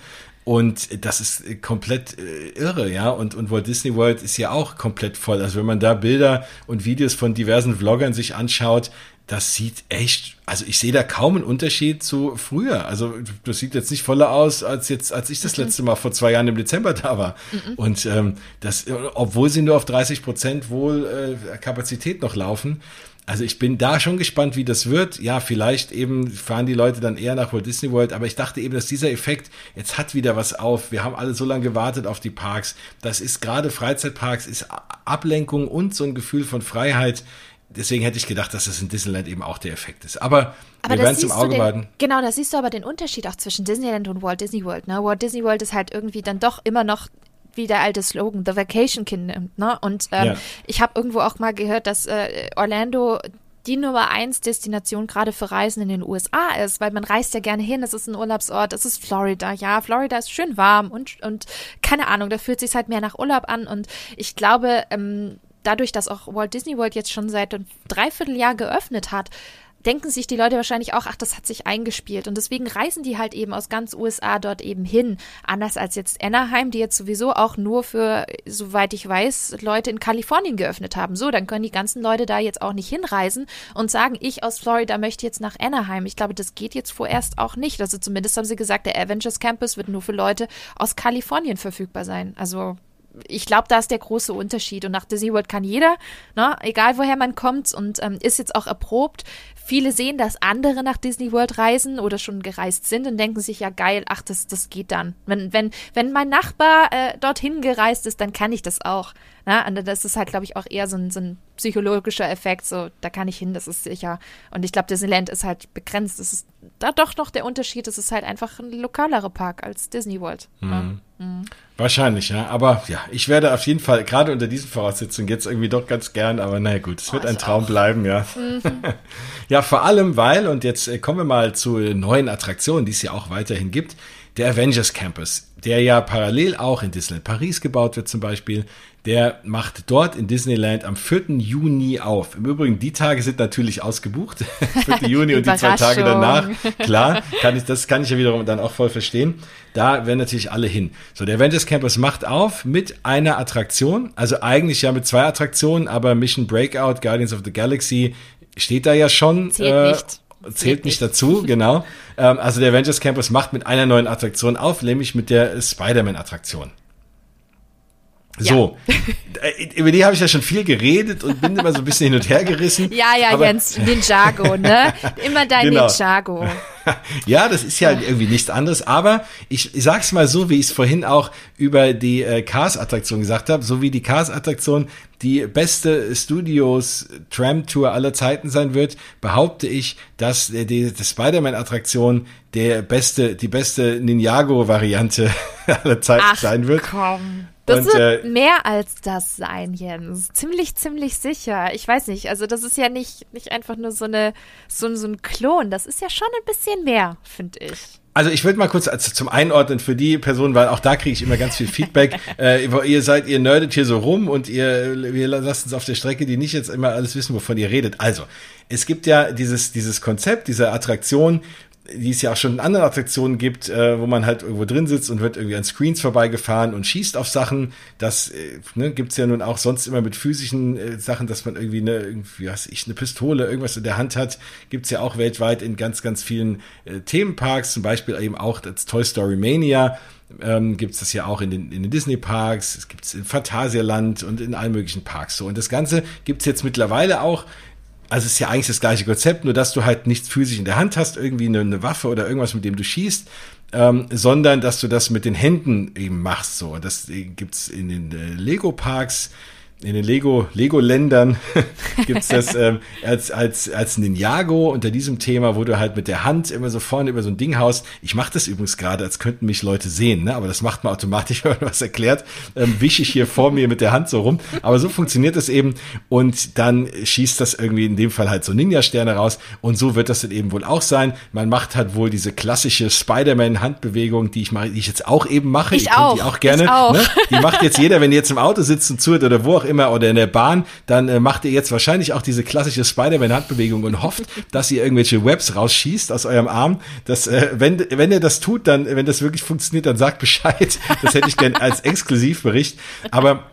Und das ist komplett äh, irre, ja. Und, und Walt Disney World ist ja auch komplett voll. Also wenn man da Bilder und Videos von diversen Vloggern sich anschaut, das sieht echt, also ich sehe da kaum einen Unterschied zu früher. Also das sieht jetzt nicht voller aus, als jetzt, als ich das mhm. letzte Mal vor zwei Jahren im Dezember da war. Mhm. Und ähm, das, obwohl sie nur auf 30 Prozent wohl äh, Kapazität noch laufen. Also ich bin da schon gespannt, wie das wird. Ja, vielleicht eben fahren die Leute dann eher nach Walt Disney World, aber ich dachte eben, dass dieser Effekt, jetzt hat wieder was auf. Wir haben alle so lange gewartet auf die Parks. Das ist gerade Freizeitparks, ist Ablenkung und so ein Gefühl von Freiheit deswegen hätte ich gedacht, dass das in Disneyland eben auch der Effekt ist. Aber, aber wir werden es im Auge behalten. Genau, da siehst du aber den Unterschied auch zwischen Disneyland und Walt Disney World. Ne? Walt Disney World ist halt irgendwie dann doch immer noch wie der alte Slogan, The Vacation Kingdom. Ne? Und ähm, ja. ich habe irgendwo auch mal gehört, dass äh, Orlando die Nummer eins Destination gerade für Reisen in den USA ist, weil man reist ja gerne hin, es ist ein Urlaubsort, es ist Florida, ja, Florida ist schön warm und, und keine Ahnung, da fühlt sich halt mehr nach Urlaub an und ich glaube, ähm, dadurch, dass auch Walt Disney World jetzt schon seit einem Dreivierteljahr geöffnet hat, denken sich die Leute wahrscheinlich auch, ach, das hat sich eingespielt. Und deswegen reisen die halt eben aus ganz USA dort eben hin. Anders als jetzt Anaheim, die jetzt sowieso auch nur für, soweit ich weiß, Leute in Kalifornien geöffnet haben. So, dann können die ganzen Leute da jetzt auch nicht hinreisen und sagen, ich aus Florida möchte jetzt nach Anaheim. Ich glaube, das geht jetzt vorerst auch nicht. Also zumindest haben sie gesagt, der Avengers Campus wird nur für Leute aus Kalifornien verfügbar sein. Also ich glaube, da ist der große Unterschied. Und nach Disney World kann jeder, ne, egal woher man kommt und ähm, ist jetzt auch erprobt. Viele sehen, dass andere nach Disney World reisen oder schon gereist sind und denken sich ja geil, ach, das, das geht dann. Wenn, wenn, wenn mein Nachbar äh, dorthin gereist ist, dann kann ich das auch. Ne? Und das ist halt, glaube ich, auch eher so ein, so ein psychologischer Effekt. So, da kann ich hin, das ist sicher. Und ich glaube, Disneyland ist halt begrenzt. Das ist da doch noch der Unterschied. Es ist halt einfach ein lokalerer Park als Disney World. Mhm. Mhm. Wahrscheinlich, ja. Aber ja, ich werde auf jeden Fall, gerade unter diesen Voraussetzungen, jetzt irgendwie doch ganz gern, aber naja gut, es oh, wird ein Traum auch. bleiben, ja. Mhm. ja, vor allem, weil, und jetzt äh, kommen wir mal zu neuen Attraktionen, die es ja auch weiterhin gibt, der Avengers Campus, der ja parallel auch in Disneyland Paris gebaut wird zum Beispiel, der macht dort in Disneyland am 4. Juni auf. Im Übrigen, die Tage sind natürlich ausgebucht. 4. Juni und die zwei Tage danach. Klar, kann ich, das kann ich ja wiederum dann auch voll verstehen. Da werden natürlich alle hin. So, der Avengers Campus macht auf mit einer Attraktion. Also eigentlich ja mit zwei Attraktionen, aber Mission Breakout, Guardians of the Galaxy steht da ja schon. Zählt äh, nicht. Zählt nicht dazu, genau. Ähm, also der Avengers Campus macht mit einer neuen Attraktion auf, nämlich mit der Spider-Man-Attraktion. So, ja. Äh, über die habe ich ja schon viel geredet und bin immer so ein bisschen hin und her gerissen. Ja, ja, Jens, Ninjago, ne? Immer dein genau. Ninjago. ja, das ist ja irgendwie nichts anderes, aber ich, ich sag's mal so, wie ich es vorhin auch über die äh, Cars-Attraktion gesagt habe, so wie die Cars-Attraktion die beste Studios-Tram-Tour aller Zeiten sein wird, behaupte ich, dass die, die Spider-Man-Attraktion der beste, die beste Ninjago-Variante aller Zeiten Ach, sein wird. Komm. Das und, wird äh, mehr als das sein, Jens. Ziemlich, ziemlich sicher. Ich weiß nicht. Also, das ist ja nicht, nicht einfach nur so, eine, so, so ein Klon. Das ist ja schon ein bisschen mehr, finde ich. Also ich würde mal kurz also zum Einordnen für die Personen, weil auch da kriege ich immer ganz viel Feedback. äh, ihr seid, ihr nerdet hier so rum und ihr, ihr lasst uns auf der Strecke, die nicht jetzt immer alles wissen, wovon ihr redet. Also, es gibt ja dieses, dieses Konzept, diese Attraktion, die es ja auch schon in anderen Attraktionen gibt, äh, wo man halt irgendwo drin sitzt und wird irgendwie an Screens vorbeigefahren und schießt auf Sachen. Das äh, ne, gibt ja nun auch sonst immer mit physischen äh, Sachen, dass man irgendwie eine, irgendwie, was ich, eine Pistole, irgendwas in der Hand hat. Gibt's ja auch weltweit in ganz, ganz vielen äh, Themenparks, zum Beispiel eben auch das Toy Story Mania. Ähm, gibt es das ja auch in den, in den Disney-Parks, es gibt es in Phantasialand und in allen möglichen Parks so. Und das Ganze gibt's jetzt mittlerweile auch also es ist ja eigentlich das gleiche Konzept, nur dass du halt nichts physisch in der Hand hast, irgendwie eine, eine Waffe oder irgendwas, mit dem du schießt, ähm, sondern dass du das mit den Händen eben machst. So, das gibt's in den äh, Lego-Parks in den Lego, Lego-Ländern gibt's das ähm, als, als, als Ninjago unter diesem Thema, wo du halt mit der Hand immer so vorne über so ein Ding haust. Ich mache das übrigens gerade, als könnten mich Leute sehen, ne? aber das macht man automatisch, wenn man was erklärt, ähm, wische ich hier vor mir mit der Hand so rum. Aber so funktioniert das eben und dann schießt das irgendwie in dem Fall halt so Ninja-Sterne raus und so wird das dann eben wohl auch sein. Man macht halt wohl diese klassische Spider-Man-Handbewegung, die ich mache, die ich jetzt auch eben mache. Ich, ich auch. Die auch gerne. Auch. Ne? Die macht jetzt jeder, wenn ihr jetzt im Auto sitzt und zuhört oder wo auch immer immer oder in der Bahn, dann äh, macht ihr jetzt wahrscheinlich auch diese klassische Spider-Man-Handbewegung und hofft, dass ihr irgendwelche Webs rausschießt aus eurem Arm. Das, äh, wenn, wenn ihr das tut, dann, wenn das wirklich funktioniert, dann sagt Bescheid. Das hätte ich gern als Exklusivbericht. Aber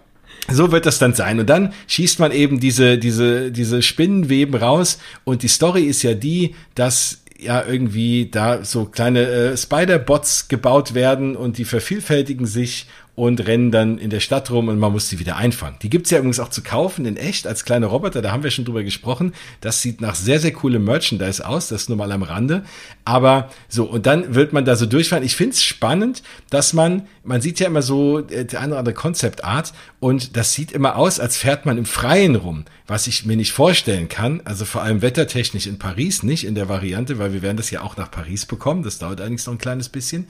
so wird das dann sein. Und dann schießt man eben diese, diese, diese Spinnenweben raus. Und die Story ist ja die, dass ja irgendwie da so kleine äh, Spider-Bots gebaut werden und die vervielfältigen sich und rennen dann in der Stadt rum und man muss sie wieder einfangen. Die gibt's ja übrigens auch zu kaufen in echt als kleine Roboter, da haben wir schon drüber gesprochen. Das sieht nach sehr, sehr coolem Merchandise aus, das nur mal am Rande. Aber so, und dann wird man da so durchfahren. Ich find's spannend, dass man, man sieht ja immer so äh, die eine oder andere Konzeptart und das sieht immer aus, als fährt man im Freien rum, was ich mir nicht vorstellen kann. Also vor allem wettertechnisch in Paris nicht in der Variante, weil wir werden das ja auch nach Paris bekommen. Das dauert eigentlich noch ein kleines bisschen.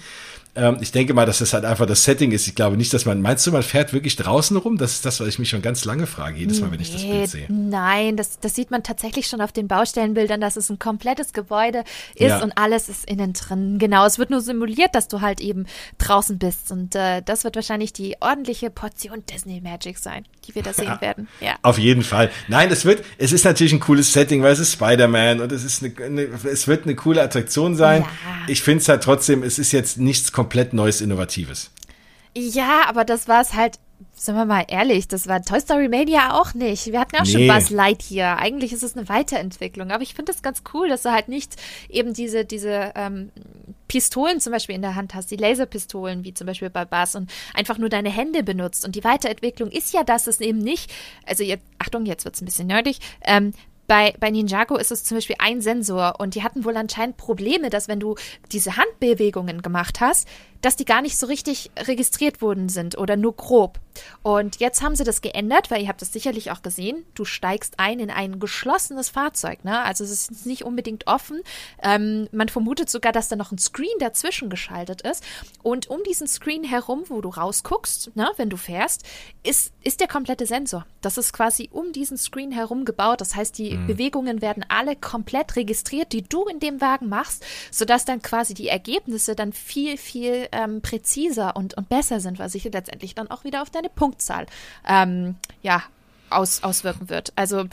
Ähm, ich denke mal, dass das halt einfach das Setting ist. Ich glaube nicht, dass man, meinst du, man fährt wirklich draußen rum? Das ist das, was ich mich schon ganz lange frage, jedes Mal, wenn ich das Bild sehe. Nein, das, das sieht man tatsächlich schon auf den Baustellenbildern, dass es ein komplettes Gebäude ist ja. und alles ist innen drin. Genau, es wird nur simuliert, dass du halt eben draußen bist. Und äh, das wird wahrscheinlich die ordentliche Portion Disney Magic sein, die wir da sehen ja, werden. Ja. Auf jeden Fall. Nein, es wird, es ist natürlich ein cooles Setting, weil es ist Spider-Man und es ist eine, eine, es wird eine coole Attraktion sein. Ich finde es halt trotzdem, es ist jetzt nichts komplett Neues, Innovatives. Ja, aber das war es halt Sagen wir mal ehrlich, das war Toy Story Mania auch nicht. Wir hatten auch nee. schon Buzz Lightyear. Eigentlich ist es eine Weiterentwicklung. Aber ich finde es ganz cool, dass du halt nicht eben diese, diese ähm, Pistolen zum Beispiel in der Hand hast, die Laserpistolen, wie zum Beispiel bei Buzz, und einfach nur deine Hände benutzt. Und die Weiterentwicklung ist ja, dass es eben nicht, also jetzt, Achtung, jetzt wird es ein bisschen nerdig, ähm, bei, bei Ninjago ist es zum Beispiel ein Sensor und die hatten wohl anscheinend Probleme, dass wenn du diese Handbewegungen gemacht hast, dass die gar nicht so richtig registriert worden sind oder nur grob. Und jetzt haben sie das geändert, weil ihr habt das sicherlich auch gesehen. Du steigst ein in ein geschlossenes Fahrzeug, ne? Also es ist nicht unbedingt offen. Ähm, man vermutet sogar, dass da noch ein Screen dazwischen geschaltet ist. Und um diesen Screen herum, wo du rausguckst, ne, wenn du fährst, ist, ist der komplette Sensor. Das ist quasi um diesen Screen herum gebaut. Das heißt, die mhm. Bewegungen werden alle komplett registriert, die du in dem Wagen machst, sodass dann quasi die Ergebnisse dann viel, viel ähm, präziser und, und besser sind, was sich letztendlich dann auch wieder auf deine Punktzahl ähm, ja, aus, auswirken wird. Also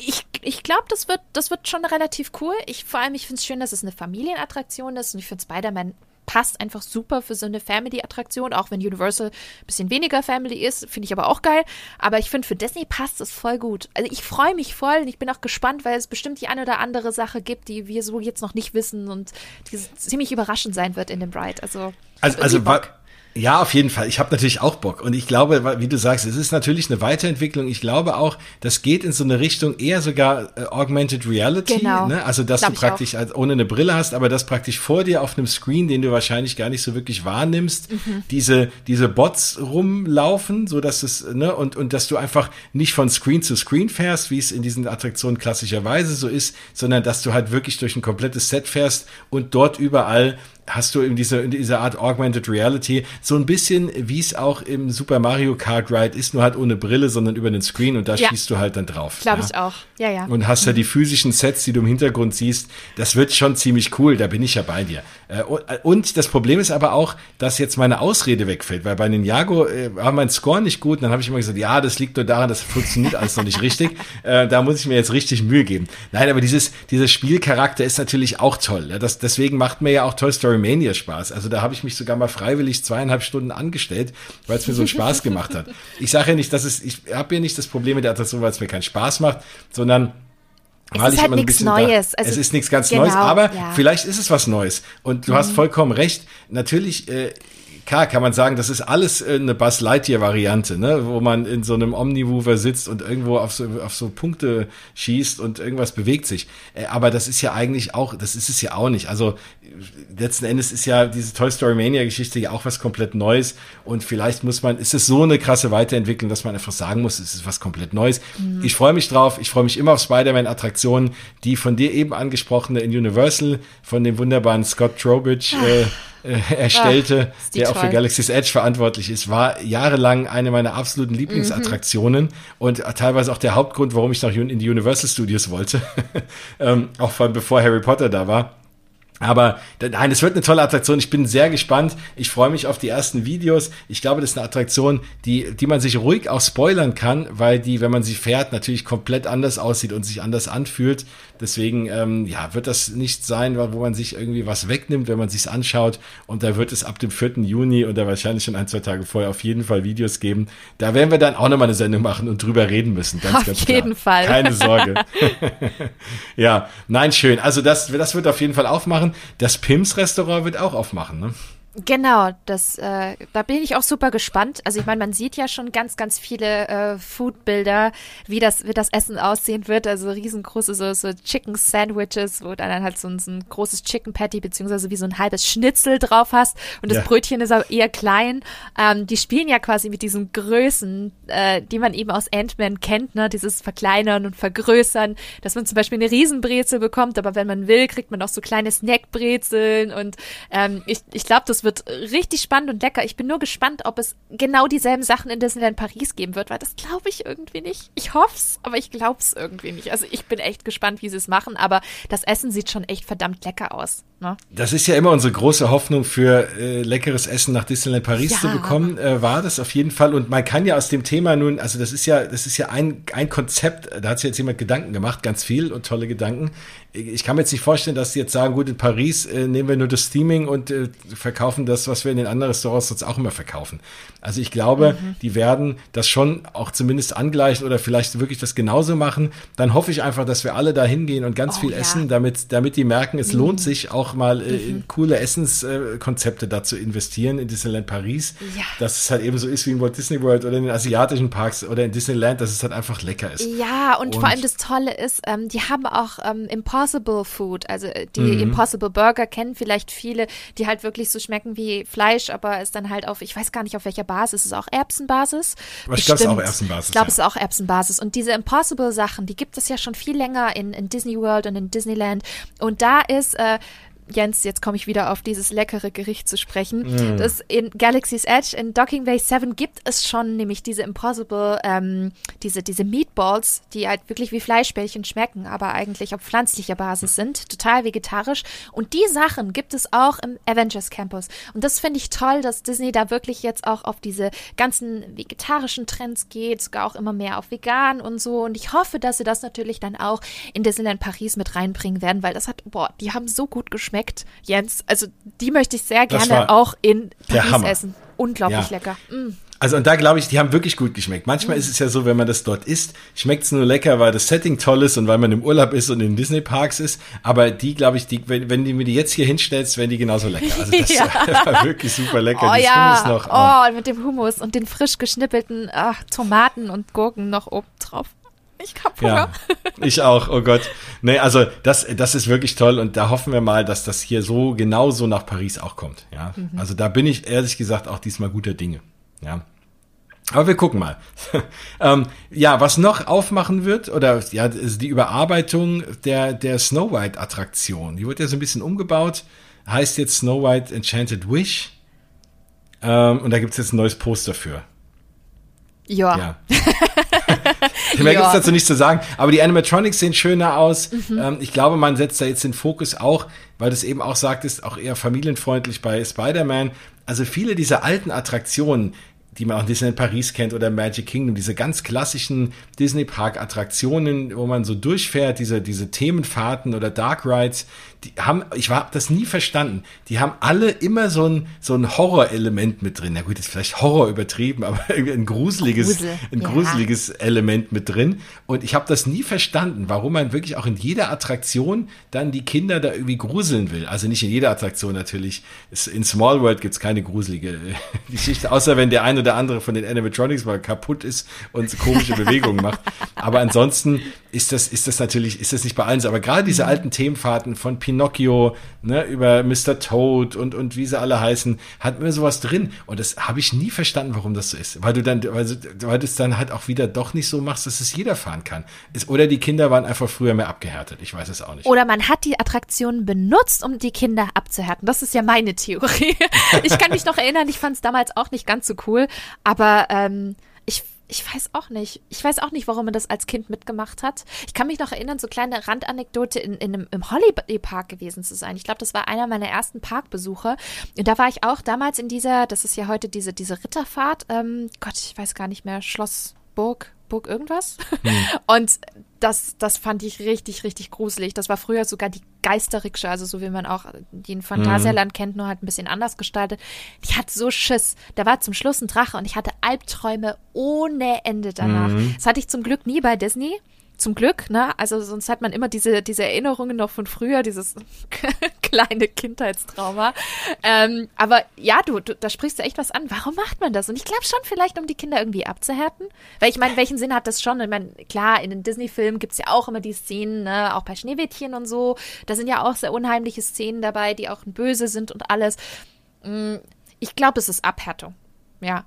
ich, ich glaube, das wird, das wird schon relativ cool. Ich, vor allem, ich finde es schön, dass es eine Familienattraktion ist und ich finde Spider-Man passt einfach super für so eine Family-Attraktion, auch wenn Universal ein bisschen weniger Family ist, finde ich aber auch geil. Aber ich finde, für Disney passt es voll gut. Also ich freue mich voll und ich bin auch gespannt, weil es bestimmt die eine oder andere Sache gibt, die wir so jetzt noch nicht wissen und die ziemlich überraschend sein wird in dem Ride. Also, also, also Bock. Ja, auf jeden Fall. Ich habe natürlich auch Bock. Und ich glaube, wie du sagst, es ist natürlich eine Weiterentwicklung. Ich glaube auch, das geht in so eine Richtung eher sogar äh, Augmented Reality. Genau. Ne? Also, dass Glaub du praktisch als, ohne eine Brille hast, aber das praktisch vor dir auf einem Screen, den du wahrscheinlich gar nicht so wirklich wahrnimmst, mhm. diese, diese Bots rumlaufen, so dass es, ne, und, und dass du einfach nicht von Screen zu Screen fährst, wie es in diesen Attraktionen klassischerweise so ist, sondern dass du halt wirklich durch ein komplettes Set fährst und dort überall hast du in dieser, in dieser Art Augmented Reality so ein bisschen, wie es auch im Super Mario Kart Ride ist, nur halt ohne Brille, sondern über den Screen und da ja. schießt du halt dann drauf. Glaube ja? ich auch. Ja, ja. Und hast ja mhm. die physischen Sets, die du im Hintergrund siehst. Das wird schon ziemlich cool, da bin ich ja bei dir. Äh, äh, und das Problem ist aber auch, dass jetzt meine Ausrede wegfällt, weil bei Ninjago äh, war mein Score nicht gut und dann habe ich immer gesagt, ja, das liegt nur daran, das funktioniert alles noch nicht richtig. da muss ich mir jetzt richtig Mühe geben. Nein, aber dieses, dieser Spielcharakter ist natürlich auch toll. Das, deswegen macht mir ja auch Toy Story Mania Spaß. Also da habe ich mich sogar mal freiwillig zweieinhalb Stunden angestellt, weil es mir so Spaß gemacht hat. Ich sage ja nicht, dass es, ich habe ja nicht das Problem mit der Attraktion, weil es mir keinen Spaß macht, sondern es ist halt nichts Neues. Also, es ist nichts ganz genau, Neues, aber ja. vielleicht ist es was Neues. Und du mhm. hast vollkommen recht. Natürlich äh, klar kann man sagen, das ist alles eine Buzz Lightyear-Variante, ne? wo man in so einem Omniwoofer sitzt und irgendwo auf so, auf so Punkte schießt und irgendwas bewegt sich. Äh, aber das ist ja eigentlich auch, das ist es ja auch nicht. Also letzten Endes ist ja diese Toy Story Mania-Geschichte ja auch was komplett Neues und vielleicht muss man, ist es so eine krasse Weiterentwicklung, dass man einfach sagen muss, es ist was komplett Neues. Mhm. Ich freue mich drauf, ich freue mich immer auf Spider-Man-Attraktionen, die von dir eben angesprochene in Universal, von dem wunderbaren Scott Trowbridge, äh, äh, erstellte, Ach, der auch für Galaxy's Edge verantwortlich ist, war jahrelang eine meiner absoluten Lieblingsattraktionen mhm. und teilweise auch der Hauptgrund, warum ich noch in die Universal Studios wollte, ähm, auch von bevor Harry Potter da war. Aber nein, es wird eine tolle Attraktion. Ich bin sehr gespannt. Ich freue mich auf die ersten Videos. Ich glaube, das ist eine Attraktion, die, die man sich ruhig auch spoilern kann, weil die, wenn man sie fährt, natürlich komplett anders aussieht und sich anders anfühlt. Deswegen, ähm, ja, wird das nicht sein, wo man sich irgendwie was wegnimmt, wenn man sich's anschaut. Und da wird es ab dem 4. Juni oder wahrscheinlich schon ein, zwei Tage vorher auf jeden Fall Videos geben. Da werden wir dann auch nochmal eine Sendung machen und drüber reden müssen. Ganz, auf ganz jeden Fall. Keine Sorge. ja, nein, schön. Also das, das wird auf jeden Fall aufmachen. Das Pims Restaurant wird auch aufmachen, ne? Genau, das, äh, da bin ich auch super gespannt. Also ich meine, man sieht ja schon ganz, ganz viele äh, Foodbilder, wie das, wie das Essen aussehen wird. Also riesengroße so, so Chicken Sandwiches, wo dann halt so ein, so ein großes Chicken Patty beziehungsweise wie so ein halbes Schnitzel drauf hast und das ja. Brötchen ist auch eher klein. Ähm, die spielen ja quasi mit diesen Größen, äh, die man eben aus Ant-Man kennt, ne? Dieses Verkleinern und Vergrößern, dass man zum Beispiel eine Riesenbrezel bekommt, aber wenn man will, kriegt man auch so kleine Snackbrezeln und ähm, ich, ich glaube, das wird richtig spannend und lecker. Ich bin nur gespannt, ob es genau dieselben Sachen in Disneyland Paris geben wird, weil das glaube ich irgendwie nicht. Ich hoffe es, aber ich glaube es irgendwie nicht. Also ich bin echt gespannt, wie sie es machen, aber das Essen sieht schon echt verdammt lecker aus. Ne? Das ist ja immer unsere große Hoffnung für äh, leckeres Essen nach Disneyland Paris ja. zu bekommen, äh, war das auf jeden Fall. Und man kann ja aus dem Thema nun, also das ist ja, das ist ja ein, ein Konzept, da hat sich jetzt jemand Gedanken gemacht, ganz viel und tolle Gedanken ich kann mir jetzt nicht vorstellen, dass sie jetzt sagen, gut, in Paris äh, nehmen wir nur das Steaming und äh, verkaufen das, was wir in den anderen Restaurants sonst auch immer verkaufen. Also ich glaube, mhm. die werden das schon auch zumindest angleichen oder vielleicht wirklich das genauso machen. Dann hoffe ich einfach, dass wir alle da hingehen und ganz oh, viel ja. essen, damit, damit die merken, es mhm. lohnt sich auch mal äh, in mhm. coole Essenskonzepte äh, da zu investieren in Disneyland Paris. Ja. Dass es halt eben so ist wie in Walt Disney World oder in den asiatischen Parks oder in Disneyland, dass es halt einfach lecker ist. Ja, und, und vor allem das Tolle ist, ähm, die haben auch ähm, Impossible Food, also äh, die mhm. Impossible Burger kennen vielleicht viele, die halt wirklich so schmecken wie Fleisch, aber ist dann halt auf, ich weiß gar nicht auf welcher Basis, ist es auch Erbsenbasis? Aber ich glaube, es ist auch Erbsenbasis. Ich glaube, ja. es ist auch Erbsenbasis. Und diese Impossible Sachen, die gibt es ja schon viel länger in, in Disney World und in Disneyland. Und da ist äh, Jens, jetzt komme ich wieder auf dieses leckere Gericht zu sprechen. Mm. Das in Galaxy's Edge in Docking Bay 7 gibt es schon nämlich diese Impossible, ähm, diese, diese Meatballs, die halt wirklich wie Fleischbällchen schmecken, aber eigentlich auf pflanzlicher Basis sind, total vegetarisch. Und die Sachen gibt es auch im Avengers Campus. Und das finde ich toll, dass Disney da wirklich jetzt auch auf diese ganzen vegetarischen Trends geht, sogar auch immer mehr auf vegan und so. Und ich hoffe, dass sie das natürlich dann auch in Disneyland Paris mit reinbringen werden, weil das hat, boah, die haben so gut geschmeckt schmeckt, Jens. Also die möchte ich sehr gerne auch in Paris essen. Unglaublich ja. lecker. Mm. Also und da glaube ich, die haben wirklich gut geschmeckt. Manchmal mm. ist es ja so, wenn man das dort isst, schmeckt es nur lecker, weil das Setting toll ist und weil man im Urlaub ist und in Disney Parks ist. Aber die, glaube ich, die, wenn, wenn du mir die jetzt hier hinstellst, werden die genauso lecker. Also das ja. war wirklich super lecker. Oh ja, noch, oh. oh. mit dem Hummus und den frisch geschnippelten ach, Tomaten und Gurken noch oben drauf. Ich hab Hunger. Ja, ich auch, oh Gott. Nee, also das, das ist wirklich toll und da hoffen wir mal, dass das hier so genauso nach Paris auch kommt. Ja, mhm. also da bin ich ehrlich gesagt auch diesmal guter Dinge. Ja. Aber wir gucken mal. ähm, ja, was noch aufmachen wird, oder ja, die Überarbeitung der, der Snow White Attraktion. Die wird ja so ein bisschen umgebaut. Heißt jetzt Snow White Enchanted Wish. Ähm, und da gibt's jetzt ein neues Poster für. Ja. ja. Mehr gibt es dazu nicht zu sagen. Aber die Animatronics sehen schöner aus. Mhm. Ähm, ich glaube, man setzt da jetzt den Fokus auch, weil das eben auch sagt, ist auch eher familienfreundlich bei Spider-Man. Also viele dieser alten Attraktionen, die man auch in Disneyland Paris kennt oder Magic Kingdom, diese ganz klassischen Disney Park Attraktionen, wo man so durchfährt, diese, diese Themenfahrten oder Dark Rides, die haben, ich habe das nie verstanden. Die haben alle immer so ein, so ein Horrorelement mit drin. Na gut, ist vielleicht Horror übertrieben, aber irgendwie ein gruseliges, Grusel. ein ja. gruseliges Element mit drin. Und ich habe das nie verstanden, warum man wirklich auch in jeder Attraktion dann die Kinder da irgendwie gruseln will. Also nicht in jeder Attraktion natürlich. In Small World gibt's keine gruselige Geschichte, außer wenn der eine oder andere von den Animatronics mal kaputt ist und komische Bewegungen macht. Aber ansonsten ist das, ist das natürlich, ist das nicht bei allen so. Aber gerade diese mhm. alten Themenfahrten von Pinocchio ne, über Mr. Toad und, und wie sie alle heißen, hat mir sowas drin. Und das habe ich nie verstanden, warum das so ist. Weil du dann, weil, weil du es dann halt auch wieder doch nicht so machst, dass es jeder fahren kann. Ist, oder die Kinder waren einfach früher mehr abgehärtet. Ich weiß es auch nicht. Oder man hat die Attraktion benutzt, um die Kinder abzuhärten. Das ist ja meine Theorie. ich kann mich noch erinnern, ich fand es damals auch nicht ganz so cool, aber ähm, ich weiß auch nicht. Ich weiß auch nicht, warum man das als Kind mitgemacht hat. Ich kann mich noch erinnern, so kleine Randanekdote in, in einem, im Holiday Park gewesen zu sein. Ich glaube, das war einer meiner ersten Parkbesuche. Und da war ich auch damals in dieser, das ist ja heute diese, diese Ritterfahrt, ähm, Gott, ich weiß gar nicht mehr, Schloss Burg, Burg irgendwas. Hm. Und das, das fand ich richtig, richtig gruselig. Das war früher sogar die Geisterrikscha, also so wie man auch den Phantasialand mhm. kennt, nur halt ein bisschen anders gestaltet. Die hat so Schiss. Da war zum Schluss ein Drache und ich hatte Albträume ohne Ende danach. Mhm. Das hatte ich zum Glück nie bei Disney. Zum Glück, ne? Also sonst hat man immer diese, diese Erinnerungen noch von früher, dieses kleine Kindheitstrauma. Ähm, aber ja, du, du, da sprichst du echt was an. Warum macht man das? Und ich glaube schon vielleicht, um die Kinder irgendwie abzuhärten. Weil ich meine, welchen Sinn hat das schon? Ich meine, klar, in den Disney-Filmen gibt es ja auch immer die Szenen, ne? auch bei Schneewittchen und so. Da sind ja auch sehr unheimliche Szenen dabei, die auch böse sind und alles. Mm, ich glaube, es ist Abhärtung. Ja.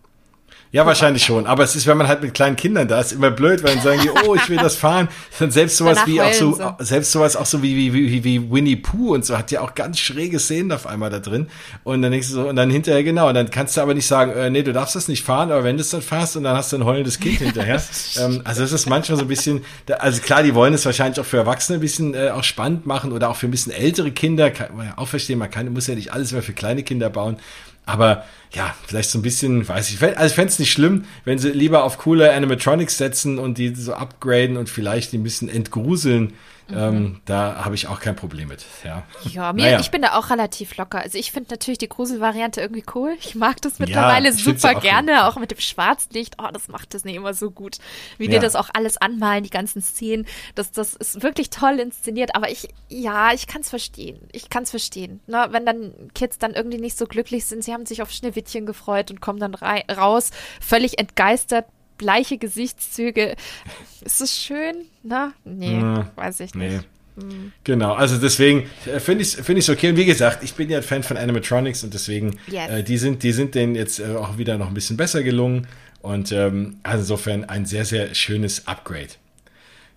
Ja, wahrscheinlich schon. Aber es ist, wenn man halt mit kleinen Kindern da ist, immer blöd, weil dann sagen die, oh, ich will das fahren. Dann selbst sowas Danach wie auch so, so, selbst sowas auch so wie, wie, wie, wie Winnie Pooh und so hat ja auch ganz schräge Szenen auf einmal da drin. Und dann denkst du so, und dann hinterher genau, und dann kannst du aber nicht sagen, äh, nee, du darfst das nicht fahren, aber wenn du es dann fährst und dann hast du ein heulendes Kind hinterher. ähm, also es ist manchmal so ein bisschen, also klar, die wollen es wahrscheinlich auch für Erwachsene ein bisschen äh, auch spannend machen oder auch für ein bisschen ältere Kinder. Kann man ja auch verstehen, man kann, muss ja nicht alles mehr für kleine Kinder bauen. Aber ja, vielleicht so ein bisschen, weiß ich, also ich fände es nicht schlimm, wenn sie lieber auf coole Animatronics setzen und die so upgraden und vielleicht die ein bisschen entgruseln Mhm. Ähm, da habe ich auch kein Problem mit. Ja, ja mir, naja. ich bin da auch relativ locker. Also ich finde natürlich die Gruselvariante irgendwie cool. Ich mag das mittlerweile ja, super auch gerne, cool. auch mit dem Schwarzlicht. Oh, das macht das nicht immer so gut. Wie ja. dir das auch alles anmalen, die ganzen Szenen. Das, das ist wirklich toll inszeniert. Aber ich, ja, ich kann es verstehen. Ich kann es verstehen. Na, wenn dann Kids dann irgendwie nicht so glücklich sind, sie haben sich auf Schneewittchen gefreut und kommen dann raus, völlig entgeistert, bleiche Gesichtszüge. Ist es schön? Na? Nee, hm, weiß ich nicht. Nee. Hm. Genau, also deswegen äh, finde ich es find okay. Und wie gesagt, ich bin ja ein Fan von Animatronics und deswegen, yes. äh, die sind, die sind denen jetzt äh, auch wieder noch ein bisschen besser gelungen. Und ähm, also insofern ein sehr, sehr schönes Upgrade.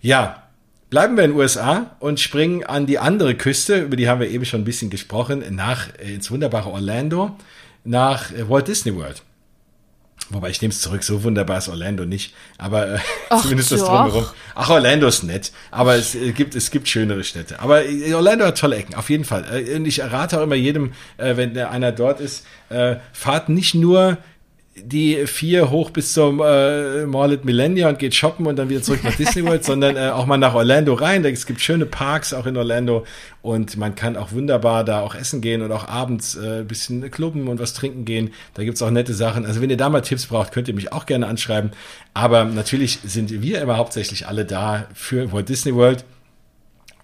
Ja, bleiben wir in den USA und springen an die andere Küste, über die haben wir eben schon ein bisschen gesprochen, nach äh, ins wunderbare Orlando, nach äh, Walt Disney World. Wobei ich nehme es zurück, so wunderbar ist Orlando nicht. Aber äh, Ach, zumindest das drumherum. Ach, Orlando ist nett. Aber es äh, gibt, es gibt schönere Städte. Aber äh, Orlando hat tolle Ecken, auf jeden Fall. Äh, und ich rate auch immer jedem, äh, wenn einer dort ist, äh, fahrt nicht nur die vier hoch bis zum äh, Mall at Millennia und geht shoppen und dann wieder zurück nach Disney World, sondern äh, auch mal nach Orlando rein. Es gibt schöne Parks auch in Orlando und man kann auch wunderbar da auch essen gehen und auch abends äh, ein bisschen klubben und was trinken gehen. Da gibt's auch nette Sachen. Also wenn ihr da mal Tipps braucht, könnt ihr mich auch gerne anschreiben. Aber natürlich sind wir immer hauptsächlich alle da für Walt Disney World.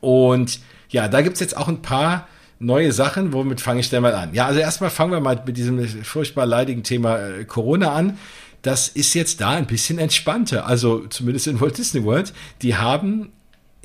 Und ja, da gibt's jetzt auch ein paar neue Sachen. Womit fange ich denn mal an? Ja, also erstmal fangen wir mal mit diesem furchtbar leidigen Thema äh, Corona an. Das ist jetzt da ein bisschen entspannter. Also zumindest in Walt Disney World. Die haben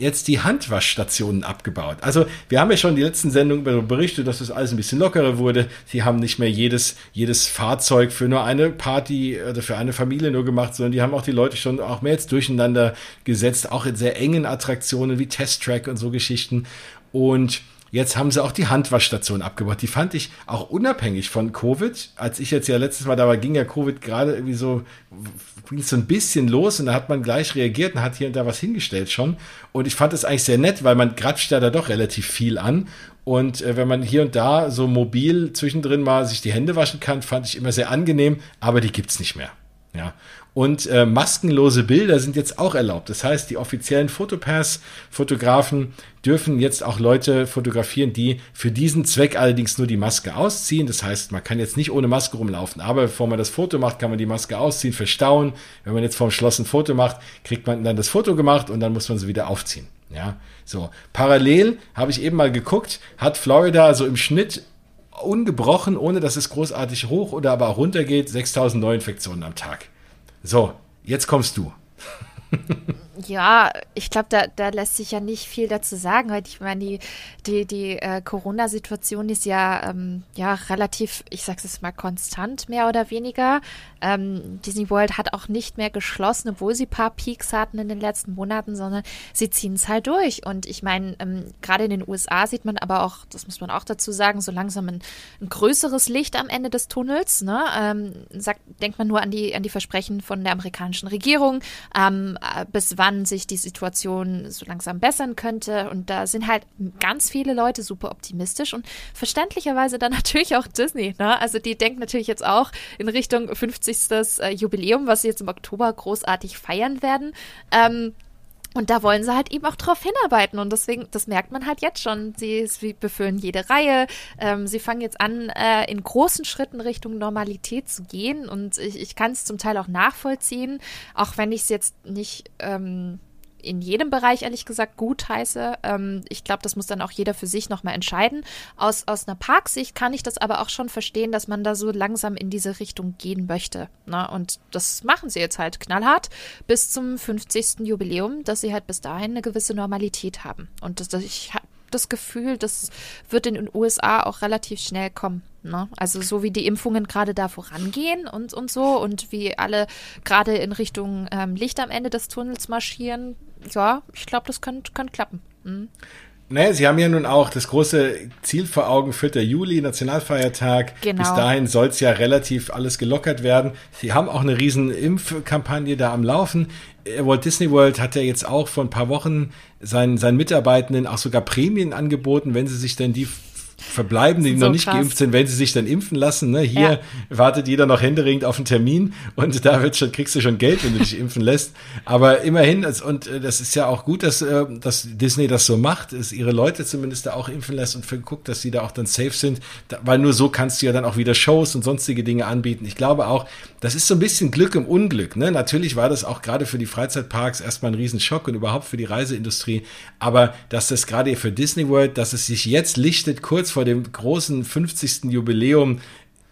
jetzt die Handwaschstationen abgebaut. Also wir haben ja schon die letzten Sendungen berichtet, dass das alles ein bisschen lockerer wurde. Sie haben nicht mehr jedes, jedes Fahrzeug für nur eine Party oder für eine Familie nur gemacht, sondern die haben auch die Leute schon auch mehr jetzt durcheinander gesetzt, auch in sehr engen Attraktionen wie Test Track und so Geschichten. Und Jetzt haben sie auch die Handwaschstation abgebaut. Die fand ich auch unabhängig von Covid. Als ich jetzt ja letztes Mal da war, ging ja Covid gerade irgendwie so, ging so ein bisschen los und da hat man gleich reagiert und hat hier und da was hingestellt schon. Und ich fand es eigentlich sehr nett, weil man gratscht ja da doch relativ viel an. Und äh, wenn man hier und da so mobil zwischendrin mal sich die Hände waschen kann, fand ich immer sehr angenehm, aber die gibt's nicht mehr. Ja. Und äh, maskenlose Bilder sind jetzt auch erlaubt. Das heißt, die offiziellen Fotopass-Fotografen dürfen jetzt auch Leute fotografieren, die für diesen Zweck allerdings nur die Maske ausziehen. Das heißt, man kann jetzt nicht ohne Maske rumlaufen. Aber bevor man das Foto macht, kann man die Maske ausziehen, verstauen. Wenn man jetzt vorm Schloss ein Foto macht, kriegt man dann das Foto gemacht und dann muss man sie wieder aufziehen. Ja, so. Parallel habe ich eben mal geguckt, hat Florida so im Schnitt ungebrochen, ohne dass es großartig hoch oder aber runter geht, 6000 Neuinfektionen am Tag. So, jetzt kommst du. Ja, ich glaube, da, da lässt sich ja nicht viel dazu sagen, ich meine, die, die, die äh, Corona-Situation ist ja, ähm, ja relativ, ich sag's jetzt mal, konstant, mehr oder weniger. Ähm, Disney World hat auch nicht mehr geschlossen, obwohl sie ein paar Peaks hatten in den letzten Monaten, sondern sie ziehen es halt durch. Und ich meine, ähm, gerade in den USA sieht man aber auch, das muss man auch dazu sagen, so langsam ein, ein größeres Licht am Ende des Tunnels. Ne? Ähm, sagt, denkt man nur an die, an die Versprechen von der amerikanischen Regierung, ähm, äh, bis wann sich die Situation so langsam bessern könnte. Und da sind halt ganz viele Leute super optimistisch und verständlicherweise dann natürlich auch Disney. Ne? Also die denkt natürlich jetzt auch in Richtung 50 50. Äh, Jubiläum, was sie jetzt im Oktober großartig feiern werden. Ähm, und da wollen sie halt eben auch drauf hinarbeiten. Und deswegen, das merkt man halt jetzt schon. Sie, sie befüllen jede Reihe. Ähm, sie fangen jetzt an, äh, in großen Schritten Richtung Normalität zu gehen. Und ich, ich kann es zum Teil auch nachvollziehen, auch wenn ich es jetzt nicht ähm, in jedem Bereich ehrlich gesagt gut heiße. Ähm, ich glaube, das muss dann auch jeder für sich nochmal entscheiden. Aus, aus einer Parksicht kann ich das aber auch schon verstehen, dass man da so langsam in diese Richtung gehen möchte. Ne? Und das machen sie jetzt halt knallhart bis zum 50. Jubiläum, dass sie halt bis dahin eine gewisse Normalität haben. Und das, das ich habe das Gefühl, das wird in den USA auch relativ schnell kommen. Ne? Also so wie die Impfungen gerade da vorangehen und, und so und wie alle gerade in Richtung ähm, Licht am Ende des Tunnels marschieren, ja, ich glaube, das könnte könnt klappen. Mhm. Naja, Sie haben ja nun auch das große Ziel vor Augen, 4. Juli, Nationalfeiertag. Genau. Bis dahin soll es ja relativ alles gelockert werden. Sie haben auch eine riesen Impfkampagne da am Laufen. Äh, Walt Disney World hat ja jetzt auch vor ein paar Wochen seinen, seinen Mitarbeitenden auch sogar Prämien angeboten, wenn sie sich denn die verbleiben, die so noch nicht krass. geimpft sind, wenn sie sich dann impfen lassen. Ne? Hier ja. wartet jeder noch händeringend auf einen Termin und da wird schon, kriegst du schon Geld, wenn du dich impfen lässt. Aber immerhin, und äh, das ist ja auch gut, dass, äh, dass Disney das so macht, ist ihre Leute zumindest da auch impfen lässt und guckt, dass sie da auch dann safe sind, weil nur so kannst du ja dann auch wieder Shows und sonstige Dinge anbieten. Ich glaube auch, das ist so ein bisschen Glück im Unglück. Ne? Natürlich war das auch gerade für die Freizeitparks erstmal ein Riesenschock und überhaupt für die Reiseindustrie. Aber dass das gerade für Disney World, dass es sich jetzt lichtet, kurz vor dem großen 50. Jubiläum,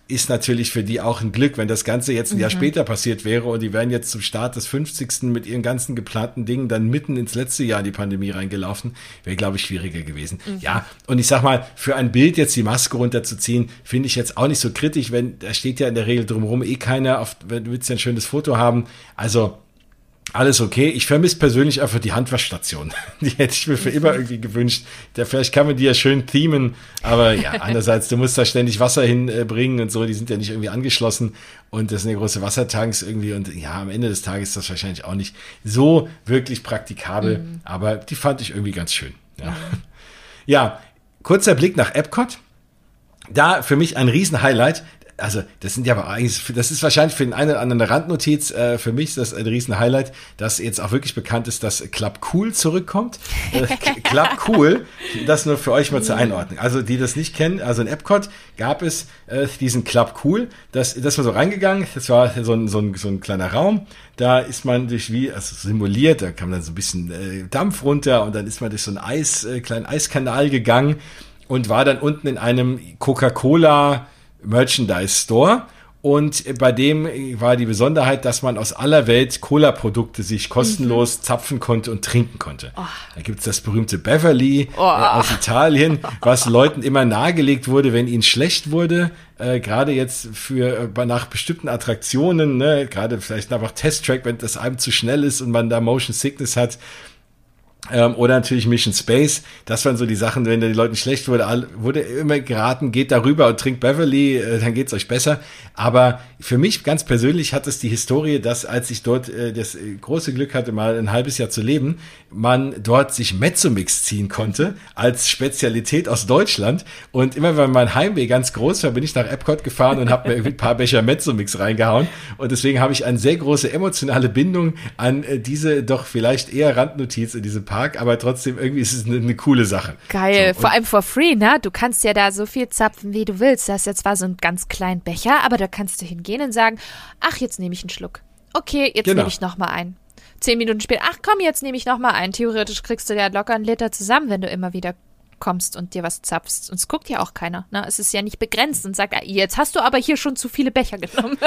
ist natürlich für die auch ein Glück, wenn das Ganze jetzt ein mhm. Jahr später passiert wäre und die wären jetzt zum Start des 50. mit ihren ganzen geplanten Dingen dann mitten ins letzte Jahr in die Pandemie reingelaufen, wäre, glaube ich, schwieriger gewesen. Mhm. Ja, und ich sag mal, für ein Bild jetzt die Maske runterzuziehen, finde ich jetzt auch nicht so kritisch, wenn, da steht ja in der Regel drumherum eh keiner, auf, wenn du willst ja ein schönes Foto haben. Also, alles okay. Ich vermisse persönlich einfach die Handwaschstation. Die hätte ich mir für immer irgendwie gewünscht. Der, vielleicht kann man die ja schön themen, aber ja, andererseits, du musst da ständig Wasser hinbringen und so, die sind ja nicht irgendwie angeschlossen und das sind ja große Wassertanks irgendwie und ja, am Ende des Tages ist das wahrscheinlich auch nicht so wirklich praktikabel, mhm. aber die fand ich irgendwie ganz schön. Ja. ja, kurzer Blick nach Epcot. Da für mich ein Riesen-Highlight also das sind ja aber eigentlich, das ist wahrscheinlich für den einen oder anderen eine Randnotiz. Äh, für mich ist das ein riesen Highlight, dass jetzt auch wirklich bekannt ist, dass Club Cool zurückkommt. Äh, Club Cool, das nur für euch mal zur Einordnung. Also die das nicht kennen, also in Epcot gab es äh, diesen Club Cool. Das, das war so reingegangen. Das war so ein, so ein, so ein kleiner Raum. Da ist man durch wie, also simuliert, da kam dann so ein bisschen äh, Dampf runter und dann ist man durch so einen Eis, äh, kleinen Eiskanal gegangen und war dann unten in einem Coca-Cola Merchandise Store. Und bei dem war die Besonderheit, dass man aus aller Welt Cola-Produkte sich kostenlos mhm. zapfen konnte und trinken konnte. Oh. Da gibt's das berühmte Beverly oh. äh, aus Italien, was Leuten immer nahegelegt wurde, wenn ihnen schlecht wurde. Äh, gerade jetzt für äh, nach bestimmten Attraktionen, ne, gerade vielleicht einfach Test-Track, wenn das einem zu schnell ist und man da Motion Sickness hat, ähm, oder natürlich Mission Space. Das waren so die Sachen, wenn die Leuten schlecht wurde, wurde immer geraten, geht darüber und trinkt Beverly, äh, dann geht's euch besser. Aber für mich ganz persönlich hat es die Historie, dass als ich dort äh, das äh, große Glück hatte, mal ein halbes Jahr zu leben, man dort sich Mezzomix ziehen konnte als Spezialität aus Deutschland. Und immer wenn mein Heimweh ganz groß war, bin ich nach Epcot gefahren und habe mir ein paar Becher Mezzomix reingehauen. Und deswegen habe ich eine sehr große emotionale Bindung an äh, diese doch vielleicht eher Randnotiz in diesem Park, aber trotzdem irgendwie ist es eine, eine coole Sache. Geil, so, vor allem for free, ne? Du kannst ja da so viel zapfen, wie du willst. Das ist jetzt zwar so ein ganz kleinen Becher, aber da kannst du hingehen und sagen, ach, jetzt nehme ich einen Schluck. Okay, jetzt genau. nehme ich noch mal einen zehn Minuten später, ach komm, jetzt nehme ich noch mal einen. Theoretisch kriegst du ja locker einen Liter zusammen, wenn du immer wieder kommst und dir was zapfst. Und es guckt ja auch keiner. Ne? Es ist ja nicht begrenzt und sagt, ah, jetzt hast du aber hier schon zu viele Becher genommen.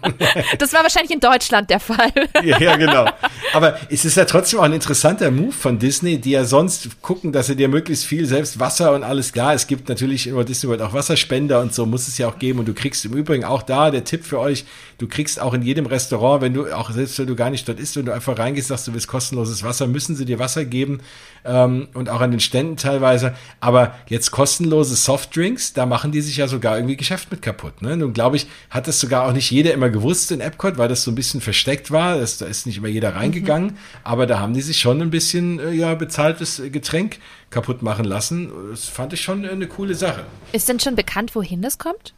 das war wahrscheinlich in Deutschland der Fall. ja, ja, genau. Aber es ist ja trotzdem auch ein interessanter Move von Disney, die ja sonst gucken, dass sie dir möglichst viel selbst Wasser und alles klar. Es gibt natürlich über Disney World auch Wasserspender und so muss es ja auch geben. Und du kriegst im Übrigen auch da der Tipp für euch, du kriegst auch in jedem Restaurant, wenn du auch selbst wenn du gar nicht dort isst, wenn du einfach reingehst, sagst du willst kostenloses Wasser, müssen sie dir Wasser geben ähm, und auch an den Ständen teilweise. Aber jetzt kostenlose Softdrinks, da machen die sich ja sogar irgendwie Geschäft mit kaputt. Ne? Nun glaube ich, hat das sogar auch nicht jeder immer gewusst in Epcot, weil das so ein bisschen versteckt war. Das, da ist nicht immer jeder reingegangen. Mhm. Aber da haben die sich schon ein bisschen äh, ja bezahltes Getränk kaputt machen lassen. Das fand ich schon eine coole Sache. Ist denn schon bekannt, wohin das kommt?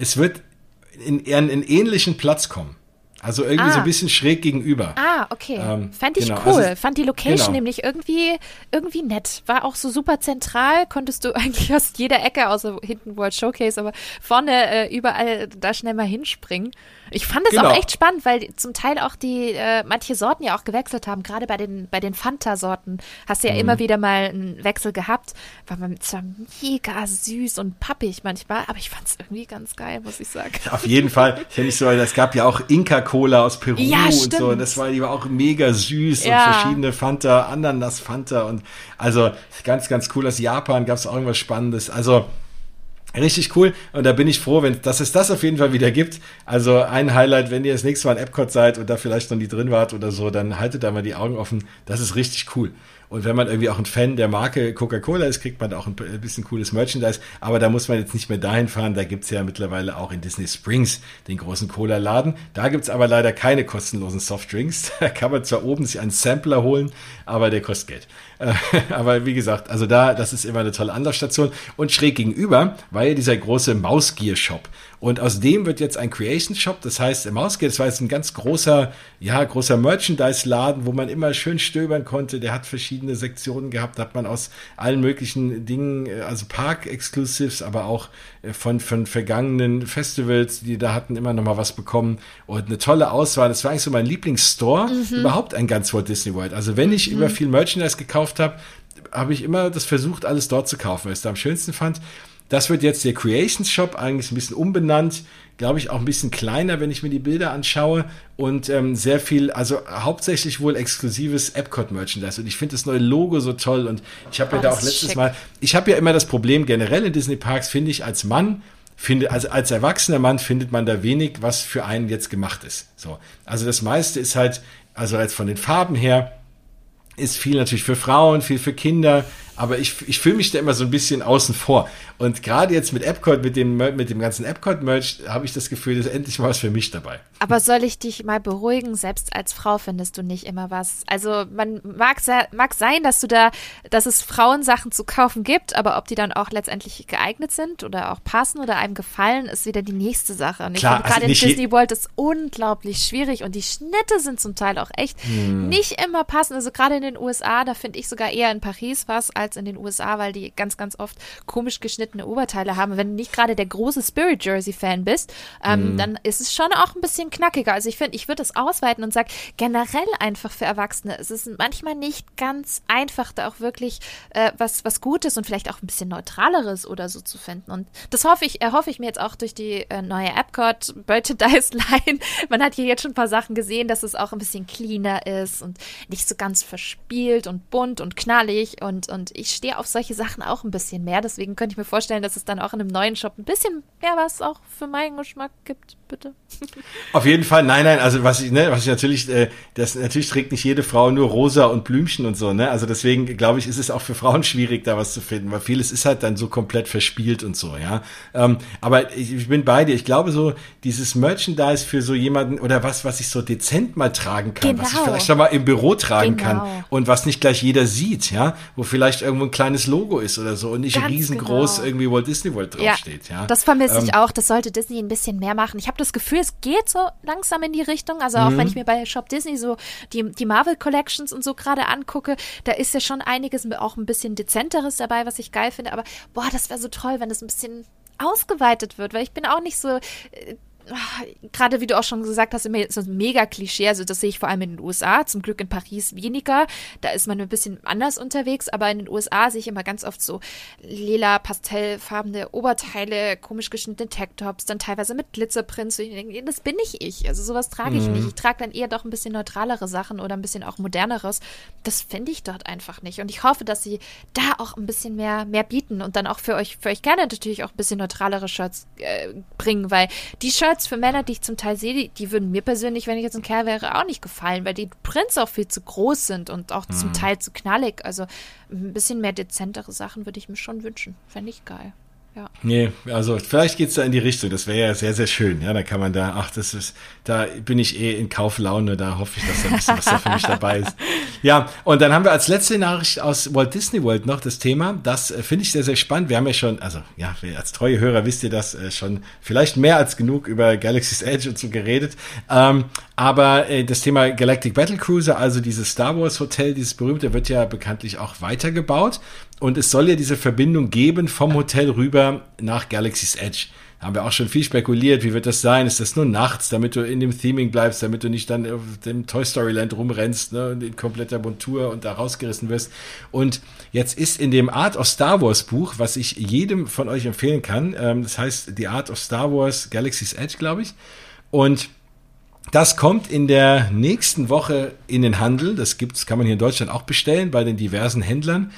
Es wird in, in einen ähnlichen Platz kommen. Also irgendwie ah. so ein bisschen schräg gegenüber. Ah, okay. Ähm, Fand ich genau. cool. Also, Fand die Location genau. nämlich irgendwie, irgendwie nett. War auch so super zentral. Konntest du eigentlich aus jeder Ecke, außer hinten World Showcase, aber vorne äh, überall da schnell mal hinspringen. Ich fand es genau. auch echt spannend, weil zum Teil auch die äh, manche Sorten ja auch gewechselt haben. Gerade bei den bei den Fanta-Sorten hast du ja mhm. immer wieder mal einen Wechsel gehabt. War man zwar mega süß und pappig manchmal, aber ich fand es irgendwie ganz geil, muss ich sagen. Auf jeden Fall. Ich nicht so, es gab ja auch Inka-Cola aus Peru ja, und so. Und das war die war auch mega süß ja. und verschiedene Fanta, Ananas Fanta und also ganz ganz cool. Aus Japan gab es auch irgendwas Spannendes. Also Richtig cool. Und da bin ich froh, wenn, dass es das auf jeden Fall wieder gibt. Also ein Highlight, wenn ihr das nächste Mal in Epcot seid und da vielleicht noch nie drin wart oder so, dann haltet da mal die Augen offen. Das ist richtig cool. Und wenn man irgendwie auch ein Fan der Marke Coca-Cola ist, kriegt man auch ein bisschen cooles Merchandise. Aber da muss man jetzt nicht mehr dahin fahren. Da gibt's ja mittlerweile auch in Disney Springs den großen Cola-Laden. Da gibt's aber leider keine kostenlosen Softdrinks. Da kann man zwar oben sich einen Sampler holen, aber der kostet Geld. aber wie gesagt, also da, das ist immer eine tolle Anlaufstation. Und schräg gegenüber war ja dieser große Mausgear-Shop. Und aus dem wird jetzt ein Creation Shop, das heißt, im Mausgear, das war jetzt ein ganz großer, ja, großer Merchandise-Laden, wo man immer schön stöbern konnte. Der hat verschiedene Sektionen gehabt, da hat man aus allen möglichen Dingen, äh, also Park-Exclusives, aber auch äh, von, von vergangenen Festivals, die da hatten, immer noch mal was bekommen. Und eine tolle Auswahl. Das war eigentlich so mein Lieblingsstore, mhm. überhaupt ein ganz Walt Disney World. Also wenn ich mhm. über viel Merchandise gekauft habe, habe ich immer das versucht, alles dort zu kaufen, weil ich es da am schönsten fand. Das wird jetzt der Creations Shop, eigentlich ein bisschen umbenannt, glaube ich auch ein bisschen kleiner, wenn ich mir die Bilder anschaue und ähm, sehr viel, also hauptsächlich wohl exklusives Epcot-Merchandise. Und ich finde das neue Logo so toll und ich habe ja oh, da auch letztes schick. Mal, ich habe ja immer das Problem generell in Disney Parks, finde ich als Mann, finde, also als erwachsener Mann findet man da wenig, was für einen jetzt gemacht ist. So, also das meiste ist halt, also als von den Farben her, ist viel natürlich für Frauen, viel für Kinder, aber ich, ich fühle mich da immer so ein bisschen außen vor. Und gerade jetzt mit Epcot, mit dem, mit dem ganzen Epcot-Merch, habe ich das Gefühl, dass endlich mal was für mich dabei. Aber soll ich dich mal beruhigen? Selbst als Frau findest du nicht immer was. Also man mag, mag sein, dass du da, dass es Frauensachen zu kaufen gibt, aber ob die dann auch letztendlich geeignet sind oder auch passen oder einem gefallen, ist wieder die nächste Sache. Und ich Klar, finde, gerade also in Disney World ist unglaublich schwierig und die Schnitte sind zum Teil auch echt hm. nicht immer passend. Also gerade in den USA, da finde ich sogar eher in Paris was als in den USA, weil die ganz, ganz oft komisch geschnittene Oberteile haben. Wenn du nicht gerade der große Spirit Jersey Fan bist, ähm, mm. dann ist es schon auch ein bisschen knackiger. Also ich finde, ich würde es ausweiten und sage generell einfach für Erwachsene. Es ist manchmal nicht ganz einfach, da auch wirklich äh, was, was Gutes und vielleicht auch ein bisschen Neutraleres oder so zu finden. Und das hoffe ich, erhoffe ich mir jetzt auch durch die äh, neue Epcot Merchandise Line. Man hat hier jetzt schon ein paar Sachen gesehen, dass es auch ein bisschen cleaner ist und nicht so ganz verspielt und bunt und knallig und, und ich stehe auf solche Sachen auch ein bisschen mehr. Deswegen könnte ich mir vorstellen, dass es dann auch in einem neuen Shop ein bisschen mehr was auch für meinen Geschmack gibt, bitte. Auf jeden Fall, nein, nein, also was ich, ne, was ich natürlich, äh, das natürlich trägt nicht jede Frau nur rosa und Blümchen und so, ne? Also deswegen glaube ich, ist es auch für Frauen schwierig, da was zu finden, weil vieles ist halt dann so komplett verspielt und so, ja. Ähm, aber ich, ich bin bei dir. Ich glaube so, dieses Merchandise für so jemanden oder was, was ich so dezent mal tragen kann, genau. was ich genau. vielleicht schon mal im Büro tragen genau. kann und was nicht gleich jeder sieht, ja, wo vielleicht irgendwo ein kleines Logo ist oder so und nicht Ganz riesengroß genau. irgendwie Walt Disney World draufsteht. Ja, ja. Das vermisse ähm, ich auch. Das sollte Disney ein bisschen mehr machen. Ich habe das Gefühl, es geht so langsam in die Richtung. Also auch wenn mhm. ich mir bei Shop Disney so die, die Marvel Collections und so gerade angucke, da ist ja schon einiges auch ein bisschen dezenteres dabei, was ich geil finde. Aber boah, das wäre so toll, wenn das ein bisschen ausgeweitet wird, weil ich bin auch nicht so äh, gerade wie du auch schon gesagt hast, immer so ein mega Klischee. Also das sehe ich vor allem in den USA, zum Glück in Paris weniger. Da ist man ein bisschen anders unterwegs, aber in den USA sehe ich immer ganz oft so lila, pastellfarbene Oberteile, komisch geschnittene Tech-Tops, dann teilweise mit Glitzerprints. Ich denke, das bin nicht ich. Also sowas trage ich mhm. nicht. Ich trage dann eher doch ein bisschen neutralere Sachen oder ein bisschen auch moderneres. Das finde ich dort einfach nicht. Und ich hoffe, dass sie da auch ein bisschen mehr, mehr bieten und dann auch für euch, für euch gerne natürlich auch ein bisschen neutralere Shirts äh, bringen, weil die Shirts für Männer, die ich zum Teil sehe, die, die, würden mir persönlich, wenn ich jetzt ein Kerl wäre, auch nicht gefallen, weil die Prints auch viel zu groß sind und auch mhm. zum Teil zu knallig. Also ein bisschen mehr dezentere Sachen würde ich mir schon wünschen. Fände ich geil. Ja. Nee, also vielleicht geht es da in die Richtung. Das wäre ja sehr, sehr schön. Ja, da kann man da, ach, das ist, da bin ich eh in Kauflaune, da hoffe ich, dass da ein bisschen was da für mich dabei ist. Ja, und dann haben wir als letzte Nachricht aus Walt Disney World noch das Thema. Das äh, finde ich sehr, sehr spannend. Wir haben ja schon, also ja, als treue Hörer wisst ihr das äh, schon vielleicht mehr als genug über Galaxy's Edge und so geredet. Ähm, aber äh, das Thema Galactic Battle Cruiser, also dieses Star Wars Hotel, dieses berühmte, wird ja bekanntlich auch weitergebaut. Und es soll ja diese Verbindung geben vom Hotel rüber nach Galaxy's Edge. Haben wir auch schon viel spekuliert, wie wird das sein? Ist das nur nachts, damit du in dem Theming bleibst, damit du nicht dann auf dem Toy Story Land rumrennst, ne, in kompletter Montur und da rausgerissen wirst. Und jetzt ist in dem Art of Star Wars Buch, was ich jedem von euch empfehlen kann, ähm, das heißt The Art of Star Wars Galaxy's Edge, glaube ich. Und das kommt in der nächsten Woche in den Handel. Das gibt's, kann man hier in Deutschland auch bestellen bei den diversen Händlern.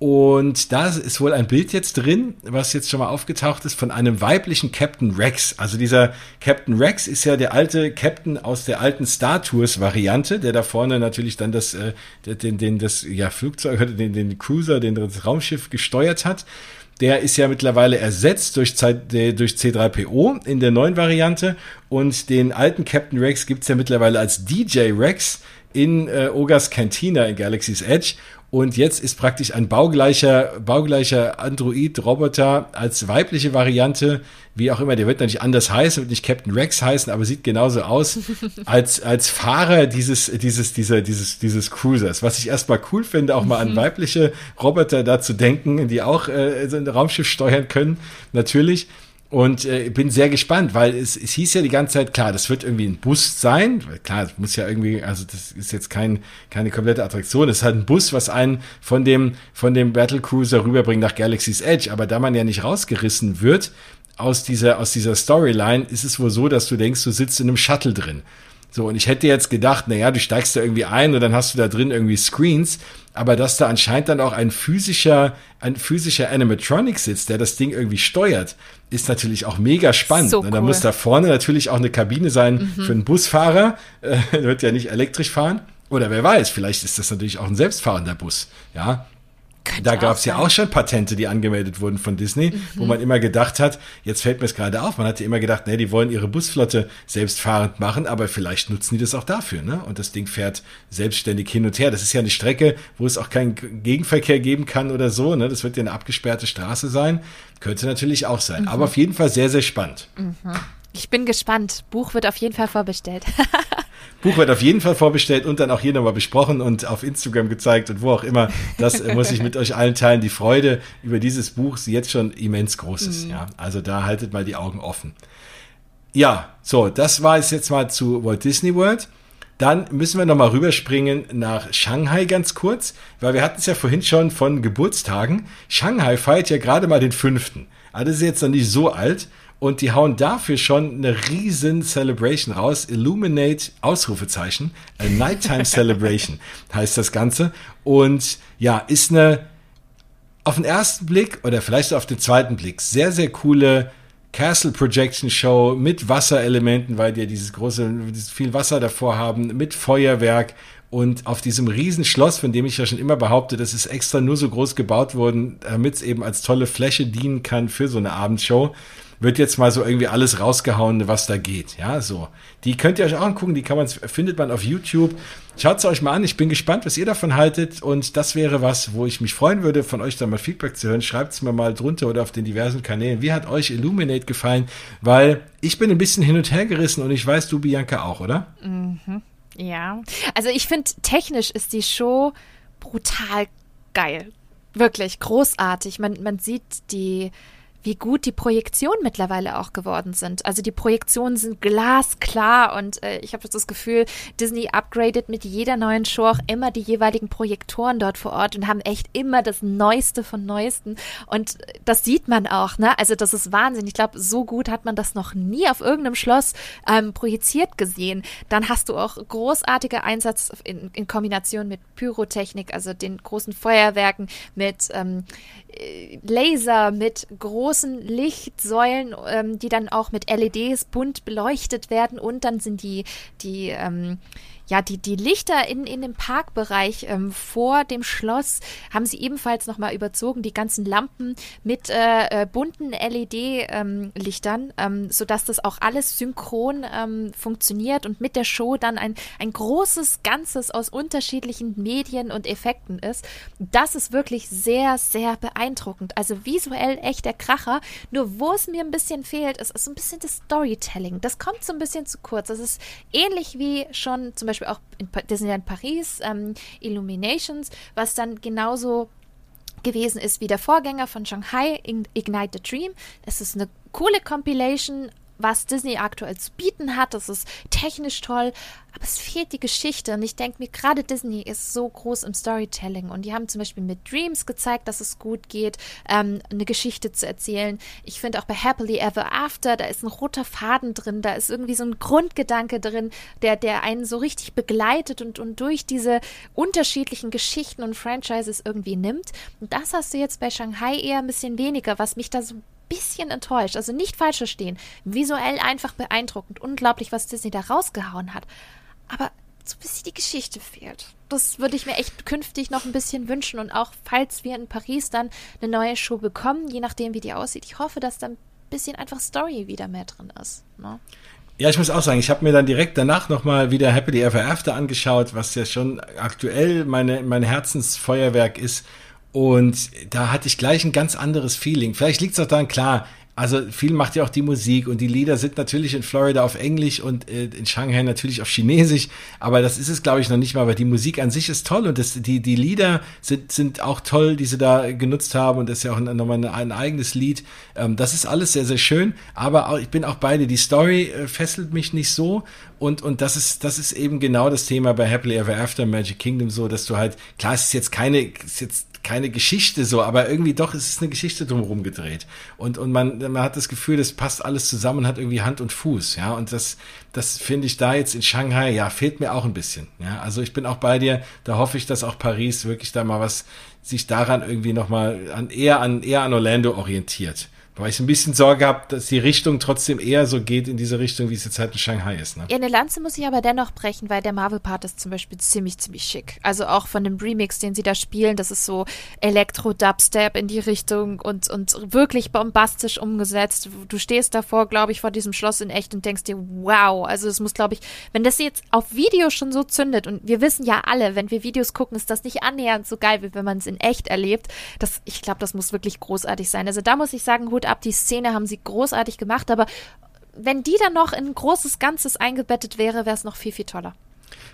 Und da ist wohl ein Bild jetzt drin, was jetzt schon mal aufgetaucht ist, von einem weiblichen Captain Rex. Also dieser Captain Rex ist ja der alte Captain aus der alten Star Tours Variante, der da vorne natürlich dann das, äh, den, den, das ja, Flugzeug, den, den Cruiser, den das Raumschiff gesteuert hat. Der ist ja mittlerweile ersetzt durch, durch C3PO in der neuen Variante. Und den alten Captain Rex gibt's ja mittlerweile als DJ Rex in äh, Ogas Cantina in Galaxy's Edge. Und jetzt ist praktisch ein baugleicher, baugleicher Android-Roboter als weibliche Variante, wie auch immer, der wird natürlich anders heißen, wird nicht Captain Rex heißen, aber sieht genauso aus, als, als Fahrer dieses, dieses, dieser, dieses, dieses Cruisers. Was ich erstmal cool finde, auch mal an mhm. weibliche Roboter da zu denken, die auch äh, so ein Raumschiff steuern können, natürlich. Und äh, bin sehr gespannt, weil es, es hieß ja die ganze Zeit, klar, das wird irgendwie ein Bus sein. Klar, es muss ja irgendwie, also das ist jetzt kein, keine komplette Attraktion. Es ist halt ein Bus, was einen von dem, von dem Battle Cruiser rüberbringt nach Galaxy's Edge. Aber da man ja nicht rausgerissen wird aus dieser, aus dieser Storyline, ist es wohl so, dass du denkst, du sitzt in einem Shuttle drin. So, und ich hätte jetzt gedacht, naja, du steigst da irgendwie ein und dann hast du da drin irgendwie Screens, aber dass da anscheinend dann auch ein physischer, ein physischer Animatronic sitzt, der das Ding irgendwie steuert, ist natürlich auch mega spannend. So cool. Und dann muss da vorne natürlich auch eine Kabine sein mhm. für einen Busfahrer, äh, der wird ja nicht elektrisch fahren. Oder wer weiß, vielleicht ist das natürlich auch ein selbstfahrender Bus, ja. Da gab es ja auch schon Patente, die angemeldet wurden von Disney, mhm. wo man immer gedacht hat, jetzt fällt mir es gerade auf, man hatte immer gedacht, nee, die wollen ihre Busflotte selbstfahrend machen, aber vielleicht nutzen die das auch dafür, ne? Und das Ding fährt selbstständig hin und her. Das ist ja eine Strecke, wo es auch keinen Gegenverkehr geben kann oder so, ne? Das wird ja eine abgesperrte Straße sein. Könnte natürlich auch sein. Mhm. Aber auf jeden Fall sehr, sehr spannend. Mhm. Ich bin gespannt. Buch wird auf jeden Fall vorbestellt. Buch wird auf jeden Fall vorbestellt und dann auch hier nochmal besprochen und auf Instagram gezeigt und wo auch immer. Das äh, muss ich mit euch allen teilen. Die Freude über dieses Buch ist jetzt schon immens groß ist. Mhm. Ja, also da haltet mal die Augen offen. Ja, so, das war es jetzt mal zu Walt Disney World. Dann müssen wir nochmal rüberspringen nach Shanghai ganz kurz, weil wir hatten es ja vorhin schon von Geburtstagen. Shanghai feiert ja gerade mal den fünften. Also das ist jetzt noch nicht so alt. Und die hauen dafür schon eine riesen Celebration raus. Illuminate, Ausrufezeichen. A Nighttime Celebration heißt das Ganze. Und ja, ist eine auf den ersten Blick oder vielleicht auf den zweiten Blick sehr, sehr coole Castle Projection Show mit Wasserelementen, weil die ja dieses große, viel Wasser davor haben, mit Feuerwerk und auf diesem riesen Schloss, von dem ich ja schon immer behaupte, das ist extra nur so groß gebaut worden, damit es eben als tolle Fläche dienen kann für so eine Abendshow wird jetzt mal so irgendwie alles rausgehauen, was da geht. Ja, so. Die könnt ihr euch auch angucken, die kann man, findet man auf YouTube. Schaut es euch mal an. Ich bin gespannt, was ihr davon haltet. Und das wäre was, wo ich mich freuen würde, von euch da mal Feedback zu hören. Schreibt es mir mal drunter oder auf den diversen Kanälen. Wie hat euch Illuminate gefallen? Weil ich bin ein bisschen hin und her gerissen und ich weiß, du, Bianca, auch, oder? Mhm. Ja. Also ich finde, technisch ist die Show brutal geil. Wirklich großartig. Man, man sieht die wie gut die Projektionen mittlerweile auch geworden sind. Also die Projektionen sind glasklar und äh, ich habe das Gefühl, Disney upgradet mit jeder neuen Show auch immer die jeweiligen Projektoren dort vor Ort und haben echt immer das Neueste von Neuesten. Und das sieht man auch, ne? Also das ist Wahnsinn. Ich glaube, so gut hat man das noch nie auf irgendeinem Schloss ähm, projiziert gesehen. Dann hast du auch großartige Einsatz in, in Kombination mit Pyrotechnik, also den großen Feuerwerken, mit ähm, äh, Laser, mit großen Lichtsäulen, ähm, die dann auch mit LEDs bunt beleuchtet werden und dann sind die, die ähm, ja, die, die Lichter in, in dem Parkbereich ähm, vor dem Schloss haben sie ebenfalls nochmal überzogen, die ganzen Lampen mit äh, äh, bunten LED-Lichtern, ähm, ähm, sodass das auch alles synchron ähm, funktioniert und mit der Show dann ein, ein großes Ganzes aus unterschiedlichen Medien und Effekten ist. Das ist wirklich sehr, sehr beeindruckend. Also visuell echt der Kracher. Nur wo es mir ein bisschen fehlt, ist, ist so ein bisschen das Storytelling. Das kommt so ein bisschen zu kurz. Das ist ähnlich wie schon zum Beispiel Beispiel auch in Disneyland Paris, ähm, Illuminations, was dann genauso gewesen ist wie der Vorgänger von Shanghai, Ignite the Dream. Es ist eine coole Compilation was Disney aktuell zu bieten hat. Das ist technisch toll, aber es fehlt die Geschichte. Und ich denke mir, gerade Disney ist so groß im Storytelling. Und die haben zum Beispiel mit Dreams gezeigt, dass es gut geht, ähm, eine Geschichte zu erzählen. Ich finde auch bei Happily Ever After, da ist ein roter Faden drin, da ist irgendwie so ein Grundgedanke drin, der, der einen so richtig begleitet und, und durch diese unterschiedlichen Geschichten und Franchises irgendwie nimmt. Und das hast du jetzt bei Shanghai eher ein bisschen weniger, was mich da so bisschen enttäuscht. Also nicht falsch verstehen. Visuell einfach beeindruckend. Unglaublich, was Disney da rausgehauen hat. Aber so ein bisschen die Geschichte fehlt. Das würde ich mir echt künftig noch ein bisschen wünschen. Und auch falls wir in Paris dann eine neue Show bekommen, je nachdem, wie die aussieht, ich hoffe, dass da ein bisschen einfach Story wieder mehr drin ist. Ne? Ja, ich muss auch sagen, ich habe mir dann direkt danach nochmal wieder Happily Ever After angeschaut, was ja schon aktuell meine, mein Herzensfeuerwerk ist. Und da hatte ich gleich ein ganz anderes Feeling. Vielleicht liegt es auch daran, klar, also viel macht ja auch die Musik und die Lieder sind natürlich in Florida auf Englisch und äh, in Shanghai natürlich auf Chinesisch, aber das ist es glaube ich noch nicht mal, aber die Musik an sich ist toll und das, die, die Lieder sind, sind auch toll, die sie da genutzt haben und das ist ja auch nochmal ein, eigenes Lied. Ähm, das ist alles sehr, sehr schön, aber auch, ich bin auch beide, die Story äh, fesselt mich nicht so und, und das ist, das ist eben genau das Thema bei Happily Ever After Magic Kingdom so, dass du halt, klar, es ist jetzt keine, ist jetzt keine Geschichte so, aber irgendwie doch ist es eine Geschichte drumherum gedreht. Und, und man, man hat das Gefühl, das passt alles zusammen, hat irgendwie Hand und Fuß, ja. Und das, das finde ich da jetzt in Shanghai, ja, fehlt mir auch ein bisschen, ja. Also ich bin auch bei dir, da hoffe ich, dass auch Paris wirklich da mal was sich daran irgendwie nochmal an, eher an, eher an Orlando orientiert. Weil ich ein bisschen Sorge habe, dass die Richtung trotzdem eher so geht in diese Richtung, wie es jetzt halt in Shanghai ist. Ne? Ja, eine Lanze muss ich aber dennoch brechen, weil der Marvel-Part ist zum Beispiel ziemlich, ziemlich schick. Also auch von dem Remix, den sie da spielen, das ist so Elektro-Dubstep in die Richtung und, und wirklich bombastisch umgesetzt. Du stehst davor, glaube ich, vor diesem Schloss in echt und denkst dir, wow, also es muss, glaube ich, wenn das jetzt auf Video schon so zündet und wir wissen ja alle, wenn wir Videos gucken, ist das nicht annähernd so geil, wie wenn man es in echt erlebt. Das, ich glaube, das muss wirklich großartig sein. Also da muss ich sagen, Hut ab, die Szene haben sie großartig gemacht, aber wenn die dann noch in ein großes Ganzes eingebettet wäre, wäre es noch viel, viel toller.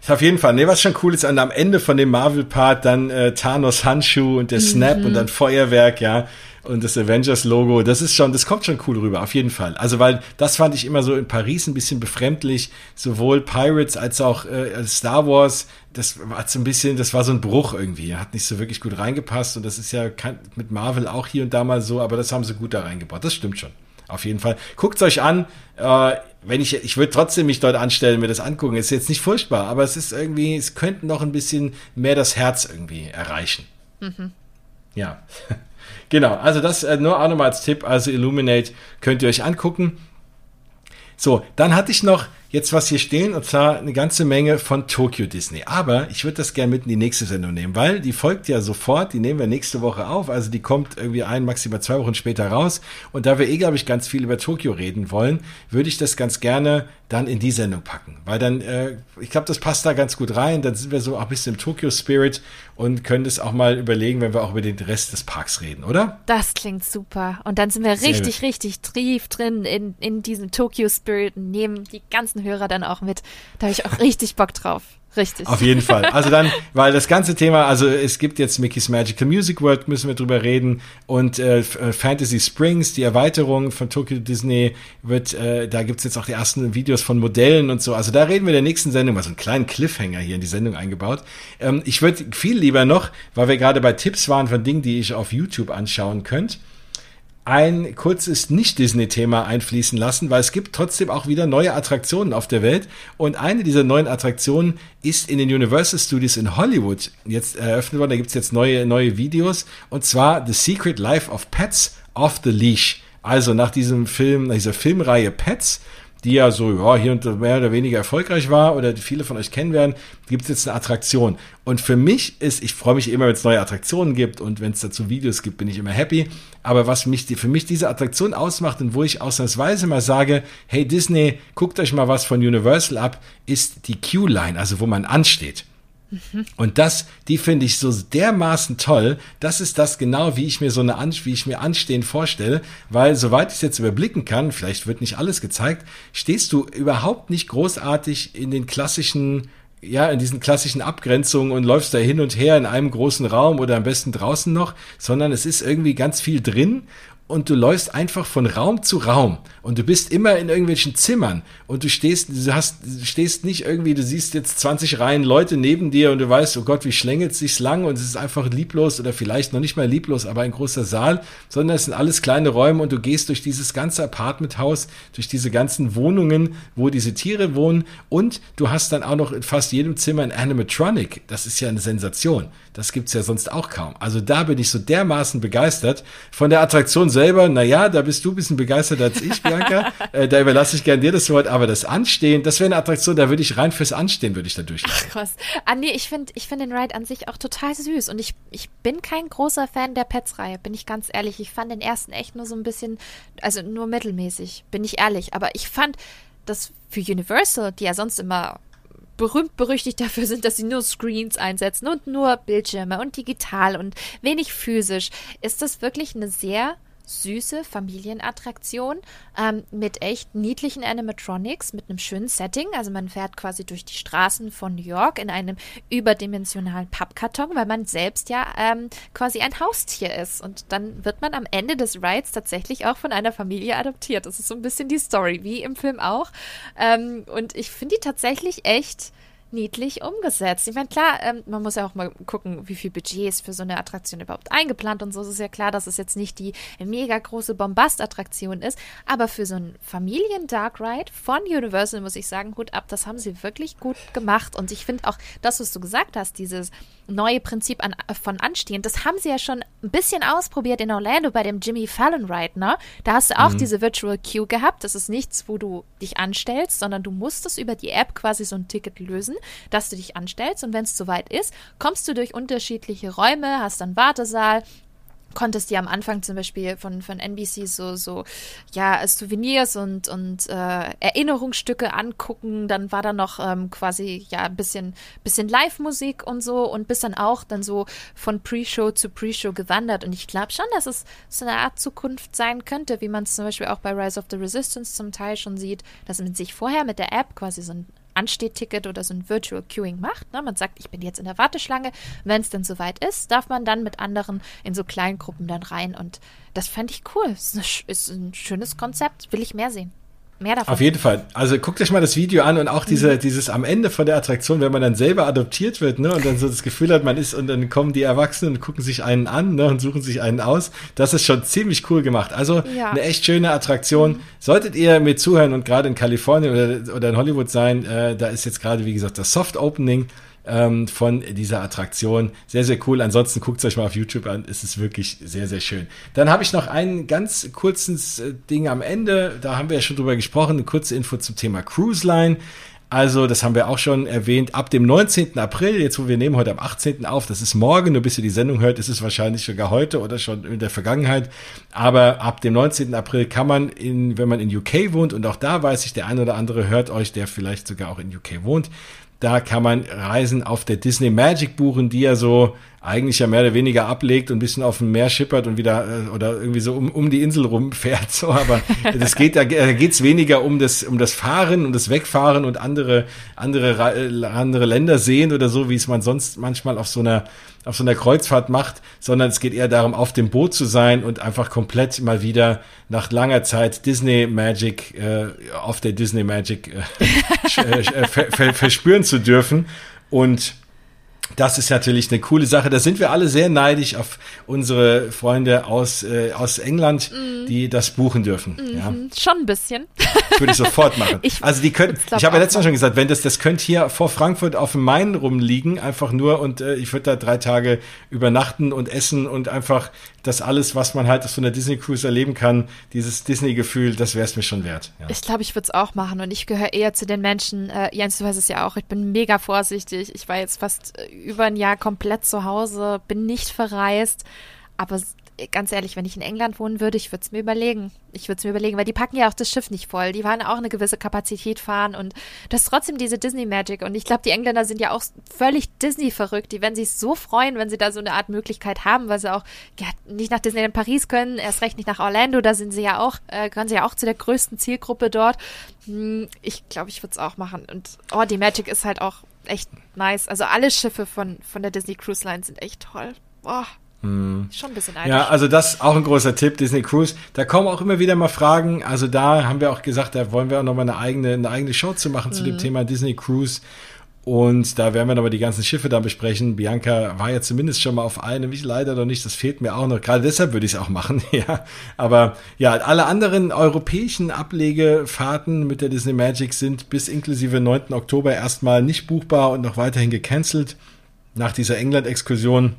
Auf jeden Fall. Nee, was schon cool ist, an, am Ende von dem Marvel-Part dann äh, Thanos Handschuh und der Snap mhm. und dann Feuerwerk, ja. Und das Avengers-Logo, das ist schon, das kommt schon cool rüber, auf jeden Fall. Also, weil das fand ich immer so in Paris ein bisschen befremdlich. Sowohl Pirates als auch äh, Star Wars, das war so ein bisschen, das war so ein Bruch irgendwie. Hat nicht so wirklich gut reingepasst. Und das ist ja mit Marvel auch hier und da mal so, aber das haben sie gut da reingebaut. Das stimmt schon. Auf jeden Fall. Guckt euch an. Äh, wenn ich, ich würde trotzdem mich dort anstellen, mir das angucken. Ist jetzt nicht furchtbar, aber es ist irgendwie, es könnte noch ein bisschen mehr das Herz irgendwie erreichen. Mhm. Ja. genau. Also das äh, nur auch nochmal als Tipp. Also Illuminate könnt ihr euch angucken. So, dann hatte ich noch jetzt was hier stehen und zwar eine ganze Menge von Tokyo Disney. Aber ich würde das gerne mit in die nächste Sendung nehmen, weil die folgt ja sofort, die nehmen wir nächste Woche auf, also die kommt irgendwie ein, maximal zwei Wochen später raus. Und da wir eh, glaube ich, ganz viel über Tokio reden wollen, würde ich das ganz gerne dann in die Sendung packen. Weil dann, äh, ich glaube, das passt da ganz gut rein. Dann sind wir so auch ein bisschen im Tokyo Spirit und können das auch mal überlegen, wenn wir auch über den Rest des Parks reden, oder? Das klingt super. Und dann sind wir Sehr richtig, gut. richtig tief drin in, in diesem Tokyo Spirit und nehmen die ganzen Hörer dann auch mit. Da habe ich auch richtig Bock drauf. Richtig. Auf jeden Fall. Also dann, weil das ganze Thema, also es gibt jetzt Mickey's Magical Music World, müssen wir drüber reden. Und äh, äh, Fantasy Springs, die Erweiterung von Tokyo Disney, wird, äh, da gibt's jetzt auch die ersten Videos von Modellen und so. Also da reden wir in der nächsten Sendung mal so einen kleinen Cliffhanger hier in die Sendung eingebaut. Ähm, ich würde viel lieber noch, weil wir gerade bei Tipps waren von Dingen, die ich auf YouTube anschauen könnt ein kurzes Nicht-Disney-Thema einfließen lassen, weil es gibt trotzdem auch wieder neue Attraktionen auf der Welt. Und eine dieser neuen Attraktionen ist in den Universal Studios in Hollywood jetzt eröffnet worden. Da gibt es jetzt neue, neue Videos. Und zwar The Secret Life of Pets off the Leash. Also nach diesem Film, nach dieser Filmreihe Pets die ja so ja, hier und mehr oder weniger erfolgreich war oder die viele von euch kennen werden, gibt es jetzt eine Attraktion. Und für mich ist, ich freue mich immer, wenn es neue Attraktionen gibt und wenn es dazu Videos gibt, bin ich immer happy. Aber was mich die, für mich diese Attraktion ausmacht und wo ich ausnahmsweise mal sage, hey Disney, guckt euch mal was von Universal ab, ist die Q-Line, also wo man ansteht. Und das, die finde ich so dermaßen toll. Das ist das genau, wie ich mir so eine, wie ich mir Anstehen vorstelle, weil soweit ich es jetzt überblicken kann, vielleicht wird nicht alles gezeigt, stehst du überhaupt nicht großartig in den klassischen ja, in diesen klassischen Abgrenzungen und läufst da hin und her in einem großen Raum oder am besten draußen noch, sondern es ist irgendwie ganz viel drin und du läufst einfach von Raum zu Raum und du bist immer in irgendwelchen Zimmern und du stehst, du hast, du stehst nicht irgendwie, du siehst jetzt 20 Reihen Leute neben dir und du weißt, oh Gott, wie schlängelt sich's lang und es ist einfach lieblos oder vielleicht noch nicht mal lieblos, aber ein großer Saal, sondern es sind alles kleine Räume und du gehst durch dieses ganze Apartmenthaus, durch diese ganzen Wohnungen, wo diese Tiere wohnen und du hast dann auch noch in fast jedem Zimmer ein Animatronic. Das ist ja eine Sensation. Das gibt's ja sonst auch kaum. Also da bin ich so dermaßen begeistert von der Attraktion selber. Naja, da bist du ein bisschen begeisterter als ich, Bianca. äh, da überlasse ich gern dir das Wort. Aber das Anstehen, das wäre eine Attraktion, da würde ich rein fürs Anstehen würde ich da durchlaufen. Ach krass. Ah nee, ich finde ich finde den Ride an sich auch total süß. Und ich, ich bin kein großer Fan der Pets-Reihe, bin ich ganz ehrlich. Ich fand den ersten echt nur so ein bisschen, also nur mittelmäßig, bin ich ehrlich. Aber ich fand das für Universal, die ja sonst immer berühmt berüchtigt dafür sind, dass sie nur Screens einsetzen und nur Bildschirme und digital und wenig physisch, ist das wirklich eine sehr süße Familienattraktion ähm, mit echt niedlichen Animatronics, mit einem schönen Setting. Also man fährt quasi durch die Straßen von New York in einem überdimensionalen Pappkarton, weil man selbst ja ähm, quasi ein Haustier ist. Und dann wird man am Ende des Rides tatsächlich auch von einer Familie adoptiert. Das ist so ein bisschen die Story, wie im Film auch. Ähm, und ich finde die tatsächlich echt niedlich umgesetzt. Ich meine, klar, ähm, man muss ja auch mal gucken, wie viel Budget ist für so eine Attraktion überhaupt eingeplant und so. Es ist ja klar, dass es jetzt nicht die mega große Bombast-Attraktion ist, aber für so einen Familien-Dark Ride von Universal muss ich sagen, Hut ab, das haben sie wirklich gut gemacht. Und ich finde auch das, was du gesagt hast, dieses neue Prinzip an, von Anstehen, das haben sie ja schon ein bisschen ausprobiert in Orlando bei dem Jimmy Fallon Ride, ne? Da hast du auch mhm. diese Virtual Queue gehabt. Das ist nichts, wo du dich anstellst, sondern du musstest über die App quasi so ein Ticket lösen dass du dich anstellst und wenn es soweit ist, kommst du durch unterschiedliche Räume, hast dann Wartesaal, konntest dir am Anfang zum Beispiel von, von NBC so, so, ja, Souvenirs und, und äh, Erinnerungsstücke angucken. Dann war da noch ähm, quasi, ja, ein bisschen, bisschen Live-Musik und so und bist dann auch dann so von Pre-Show zu Pre-Show gewandert. Und ich glaube schon, dass es so eine Art Zukunft sein könnte, wie man es zum Beispiel auch bei Rise of the Resistance zum Teil schon sieht, dass man sich vorher mit der App quasi so ein Anstehticket oder so ein Virtual Queuing macht. Ne? Man sagt, ich bin jetzt in der Warteschlange. Wenn es denn soweit ist, darf man dann mit anderen in so kleinen Gruppen dann rein. Und das fände ich cool. Ist, ist ein schönes Konzept. Will ich mehr sehen mehr davon. Auf jeden Fall. Also guckt euch mal das Video an und auch diese, mhm. dieses am Ende von der Attraktion, wenn man dann selber adoptiert wird, ne, und dann so das Gefühl hat, man ist, und dann kommen die Erwachsenen und gucken sich einen an, ne, und suchen sich einen aus. Das ist schon ziemlich cool gemacht. Also ja. eine echt schöne Attraktion. Mhm. Solltet ihr mir zuhören und gerade in Kalifornien oder, oder in Hollywood sein, äh, da ist jetzt gerade, wie gesagt, das Soft Opening ähm, von dieser Attraktion. Sehr, sehr cool. Ansonsten guckt es euch mal auf YouTube an. Es ist wirklich sehr, sehr schön. Dann habe ich noch ein ganz kurzes äh, Ding am Ende. Da haben wir ja schon drüber gesprochen. Eine kurze Info zum Thema Cruise Line. Also, das haben wir auch schon erwähnt. Ab dem 19. April, jetzt wo wir nehmen heute am 18. auf, das ist morgen, nur bis ihr die Sendung hört, ist es wahrscheinlich sogar heute oder schon in der Vergangenheit. Aber ab dem 19. April kann man in, wenn man in UK wohnt, und auch da weiß ich, der eine oder andere hört euch, der vielleicht sogar auch in UK wohnt, da kann man Reisen auf der Disney Magic buchen, die ja so eigentlich ja mehr oder weniger ablegt und ein bisschen auf dem Meer schippert und wieder äh, oder irgendwie so um, um die Insel rumfährt. So, aber das geht, da geht's weniger um das, um das Fahren, um das Wegfahren und andere, andere, äh, andere Länder sehen oder so, wie es man sonst manchmal auf so einer auf so einer Kreuzfahrt macht, sondern es geht eher darum, auf dem Boot zu sein und einfach komplett mal wieder nach langer Zeit Disney Magic äh, auf der Disney Magic äh, äh, verspüren zu dürfen. Und das ist natürlich eine coole Sache. Da sind wir alle sehr neidisch auf unsere Freunde aus, äh, aus England, mm. die das buchen dürfen. Mm ja. Schon ein bisschen. Das würde ich sofort machen. ich, also die können, ich habe ja letztes Mal schon gesagt, wenn das, das könnte hier vor Frankfurt auf dem Main rumliegen, einfach nur und äh, ich würde da drei Tage übernachten und essen und einfach das alles, was man halt auf so einer Disney Cruise erleben kann, dieses Disney-Gefühl, das wäre es mir schon wert. Ja. Ich glaube, ich würde es auch machen und ich gehöre eher zu den Menschen, äh, Jens, du weißt es ja auch, ich bin mega vorsichtig. Ich war jetzt fast äh, über ein Jahr komplett zu Hause, bin nicht verreist, aber ganz ehrlich, wenn ich in England wohnen würde, ich würde es mir überlegen. Ich würde es mir überlegen, weil die packen ja auch das Schiff nicht voll. Die waren auch eine gewisse Kapazität fahren und das ist trotzdem diese Disney Magic. Und ich glaube, die Engländer sind ja auch völlig Disney verrückt. Die werden sich so freuen, wenn sie da so eine Art Möglichkeit haben, weil sie auch ja, nicht nach Disneyland Paris können, erst recht nicht nach Orlando. Da sind sie ja auch, äh, gehören sie ja auch zu der größten Zielgruppe dort. Hm, ich glaube, ich würde es auch machen. Und oh, die Magic ist halt auch echt nice. Also alle Schiffe von, von der Disney Cruise Line sind echt toll. Boah. Hm. Schon ein bisschen neidisch. Ja, also das auch ein großer Tipp, Disney Cruise. Da kommen auch immer wieder mal Fragen. Also da haben wir auch gesagt, da wollen wir auch nochmal eine eigene, eine eigene Show zu machen mhm. zu dem hm. Thema Disney Cruise. Und da werden wir nochmal die ganzen Schiffe dann besprechen. Bianca war ja zumindest schon mal auf einem, ich leider noch nicht, das fehlt mir auch noch. Gerade deshalb würde ich es auch machen, ja. Aber ja, alle anderen europäischen Ablegefahrten mit der Disney Magic sind bis inklusive 9. Oktober erstmal nicht buchbar und noch weiterhin gecancelt. Nach dieser England-Exkursion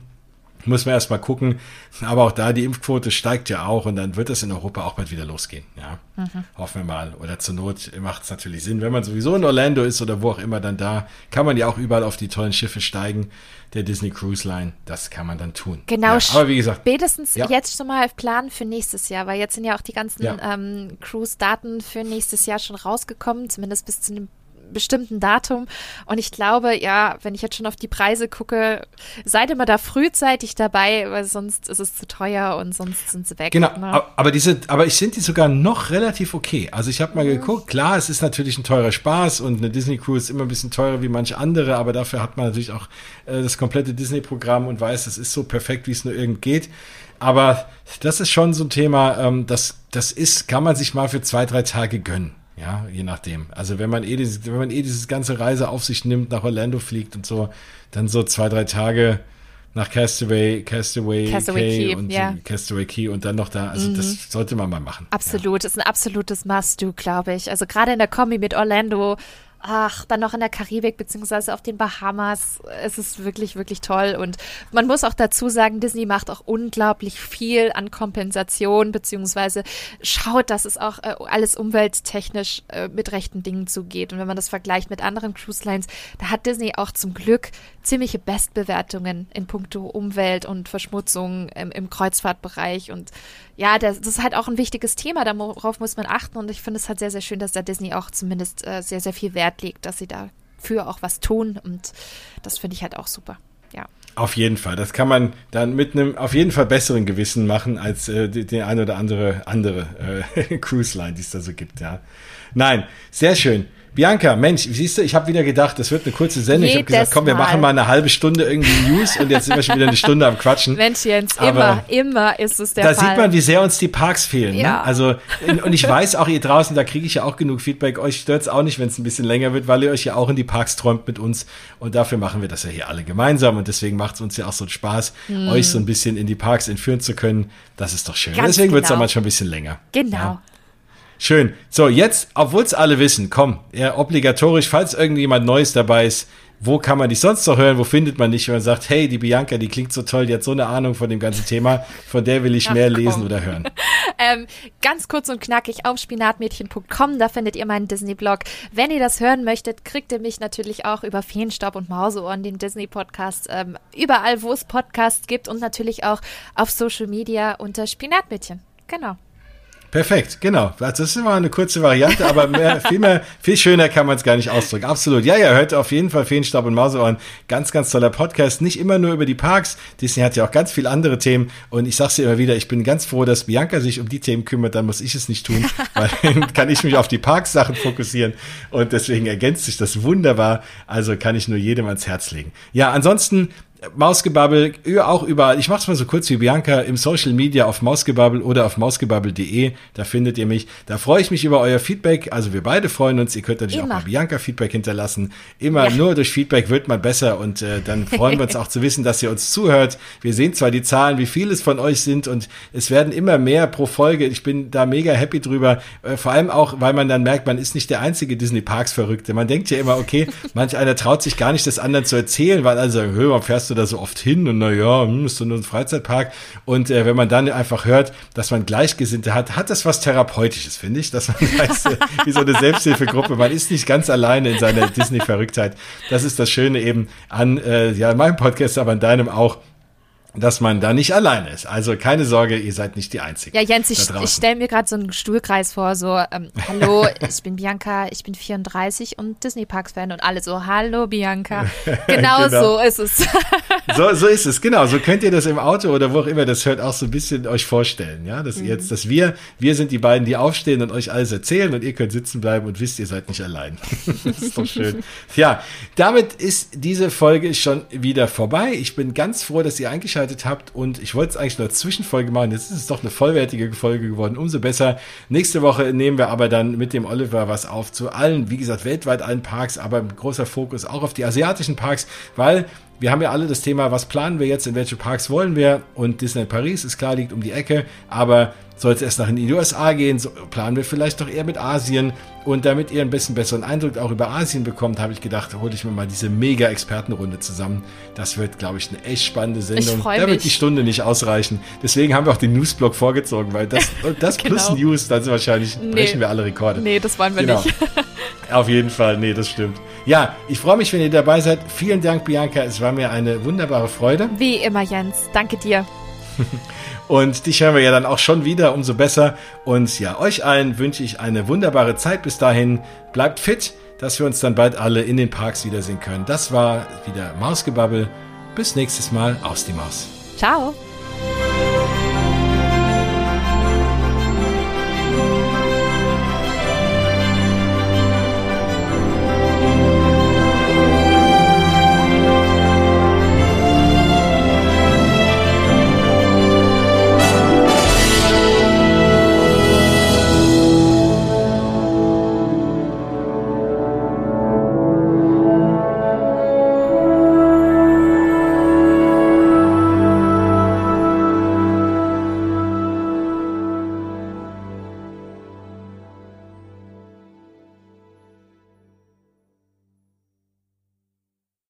muss man erstmal gucken. Aber auch da, die Impfquote steigt ja auch und dann wird es in Europa auch bald wieder losgehen. Ja, mhm. hoffen wir mal. Oder zur Not macht es natürlich Sinn, wenn man sowieso in Orlando ist oder wo auch immer dann da, kann man ja auch überall auf die tollen Schiffe steigen. Der Disney Cruise Line, das kann man dann tun. Genau. Ja, aber wie gesagt, spätestens ja. jetzt schon mal planen für nächstes Jahr, weil jetzt sind ja auch die ganzen ja. ähm, Cruise-Daten für nächstes Jahr schon rausgekommen, zumindest bis zu einem bestimmten Datum. Und ich glaube, ja, wenn ich jetzt schon auf die Preise gucke, seid immer da frühzeitig dabei, weil sonst ist es zu teuer und sonst sind sie weg. Genau, ne? aber diese, aber ich finde die sogar noch relativ okay. Also ich habe mal mhm. geguckt, klar, es ist natürlich ein teurer Spaß und eine Disney Cruise ist immer ein bisschen teurer wie manche andere, aber dafür hat man natürlich auch äh, das komplette Disney-Programm und weiß, es ist so perfekt, wie es nur irgend geht. Aber das ist schon so ein Thema, ähm, das, das ist, kann man sich mal für zwei, drei Tage gönnen. Ja, je nachdem. Also wenn man eh dieses, wenn man eh dieses ganze Reise auf sich nimmt, nach Orlando fliegt und so, dann so zwei, drei Tage nach Castaway, Castaway, Castaway Key, Key und ja. Castaway Key und dann noch da. Also mhm. das sollte man mal machen. Absolut, ja. ist ein absolutes Must-Do, glaube ich. Also gerade in der Kombi mit Orlando ach, dann noch in der Karibik beziehungsweise auf den Bahamas. Es ist wirklich, wirklich toll. Und man muss auch dazu sagen, Disney macht auch unglaublich viel an Kompensation beziehungsweise schaut, dass es auch äh, alles umwelttechnisch äh, mit rechten Dingen zugeht. Und wenn man das vergleicht mit anderen Cruise Lines, da hat Disney auch zum Glück ziemliche Bestbewertungen in puncto Umwelt und Verschmutzung im, im Kreuzfahrtbereich. Und ja, das, das, ist halt auch ein wichtiges Thema, darauf muss man achten. Und ich finde es halt sehr, sehr schön, dass da Disney auch zumindest äh, sehr, sehr viel Wert legt, dass sie dafür auch was tun. Und das finde ich halt auch super. Ja. Auf jeden Fall. Das kann man dann mit einem auf jeden Fall besseren Gewissen machen als äh, die, die eine oder andere andere äh, Cruise Line, die es da so gibt. Ja. Nein, sehr schön. Bianca, Mensch, siehst du, ich habe wieder gedacht, das wird eine kurze Sendung. Jedes ich habe gesagt, komm, wir machen mal eine halbe Stunde irgendwie News und jetzt sind wir schon wieder eine Stunde am Quatschen. Mensch, Jens, Aber immer, immer ist es der da Fall. Da sieht man, wie sehr uns die Parks fehlen. Ne? Ja. Ne? Also, und ich weiß auch, ihr draußen, da kriege ich ja auch genug Feedback. Euch stört es auch nicht, wenn es ein bisschen länger wird, weil ihr euch ja auch in die Parks träumt mit uns. Und dafür machen wir das ja hier alle gemeinsam. Und deswegen macht es uns ja auch so einen Spaß, hm. euch so ein bisschen in die Parks entführen zu können. Das ist doch schön. Ganz deswegen genau. wird es auch manchmal ein bisschen länger. Genau. Ja. Schön. So, jetzt, obwohl es alle wissen, komm, ja, obligatorisch, falls irgendjemand Neues dabei ist, wo kann man dich sonst noch hören? Wo findet man dich, wenn man sagt, hey, die Bianca, die klingt so toll, die hat so eine Ahnung von dem ganzen Thema, von der will ich Ach, mehr komm. lesen oder hören. ähm, ganz kurz und knackig auf spinatmädchen.com, da findet ihr meinen Disney-Blog. Wenn ihr das hören möchtet, kriegt ihr mich natürlich auch über Feenstaub und Mauseohren, den Disney-Podcast, ähm, überall, wo es Podcasts gibt und natürlich auch auf Social Media unter Spinatmädchen. Genau. Perfekt, genau. Das ist immer eine kurze Variante, aber mehr, viel mehr, viel schöner kann man es gar nicht ausdrücken. Absolut. Ja, ja, hört auf jeden Fall Feenstaub und Mauseohren. Ganz, ganz toller Podcast. Nicht immer nur über die Parks. Disney hat ja auch ganz viele andere Themen. Und ich sag's dir immer wieder, ich bin ganz froh, dass Bianca sich um die Themen kümmert. Dann muss ich es nicht tun, weil dann kann ich mich auf die Parks-Sachen fokussieren. Und deswegen ergänzt sich das wunderbar. Also kann ich nur jedem ans Herz legen. Ja, ansonsten Mausgebabbel, auch überall. Ich mach's mal so kurz wie Bianca im Social Media auf Mausgebabbel oder auf mausgebabbel.de. Da findet ihr mich. Da freue ich mich über euer Feedback. Also wir beide freuen uns. Ihr könnt natürlich Immer. auch bei Bianca Feedback hinterlassen. Immer ja. nur durch Feedback wird man besser und äh, dann freuen wir uns auch zu wissen, dass ihr uns zuhört. Wir sehen zwar die Zahlen, wie viel es von euch sind und es werden immer mehr pro Folge. Ich bin da mega happy drüber. Äh, vor allem auch, weil man dann merkt, man ist nicht der einzige Disney Parks Verrückte. Man denkt ja immer, okay, manch einer traut sich gar nicht, das anderen zu erzählen, weil also, hör, fährst du da so oft hin und naja, hm, ist so ein Freizeitpark. Und äh, wenn man dann einfach hört, dass man Gleichgesinnte hat, hat das was Therapeutisches, finde ich, dass man weiß, äh, wie so eine Selbsthilfegruppe, man ist nicht ganz alleine in seiner Disney-Verrücktheit. Das ist das Schöne eben an äh, ja, meinem Podcast, aber an deinem auch dass man da nicht alleine ist. Also keine Sorge, ihr seid nicht die Einzigen. Ja, Jens, ich, ich stelle mir gerade so einen Stuhlkreis vor, so, ähm, hallo, ich bin Bianca, ich bin 34 und Disney Parks Fan und alle so, hallo Bianca. Genau, genau. so ist es. so, so ist es, genau. So könnt ihr das im Auto oder wo auch immer das hört, auch so ein bisschen euch vorstellen, ja, dass mhm. jetzt, dass wir, wir sind die beiden, die aufstehen und euch alles erzählen und ihr könnt sitzen bleiben und wisst, ihr seid nicht allein. das ist doch schön. Ja, damit ist diese Folge schon wieder vorbei. Ich bin ganz froh, dass ihr eingeschaltet eingeschaltet habt und ich wollte es eigentlich nur als Zwischenfolge machen. Jetzt ist es doch eine vollwertige Folge geworden. Umso besser. Nächste Woche nehmen wir aber dann mit dem Oliver was auf zu allen, wie gesagt, weltweit allen Parks, aber großer Fokus auch auf die asiatischen Parks, weil wir haben ja alle das Thema, was planen wir jetzt, in welche Parks wollen wir und Disney Paris ist klar, liegt um die Ecke, aber soll es erst nach in die USA gehen, so planen wir vielleicht doch eher mit Asien. Und damit ihr ein bisschen besseren Eindruck auch über Asien bekommt, habe ich gedacht, hole ich mir mal diese Mega-Expertenrunde zusammen. Das wird, glaube ich, eine echt spannende Sendung. Da wird die Stunde nicht ausreichen. Deswegen haben wir auch den Newsblock vorgezogen, weil das, das genau. plus News, dann wahrscheinlich nee. brechen wir alle Rekorde. Nee, das wollen wir genau. nicht. Auf jeden Fall, nee, das stimmt. Ja, ich freue mich, wenn ihr dabei seid. Vielen Dank, Bianca. Es war mir eine wunderbare Freude. Wie immer, Jens. Danke dir. Und dich hören wir ja dann auch schon wieder, umso besser. Und ja, euch allen wünsche ich eine wunderbare Zeit bis dahin. Bleibt fit, dass wir uns dann bald alle in den Parks wiedersehen können. Das war wieder Mausgebabbel. Bis nächstes Mal aus die Maus. Ciao.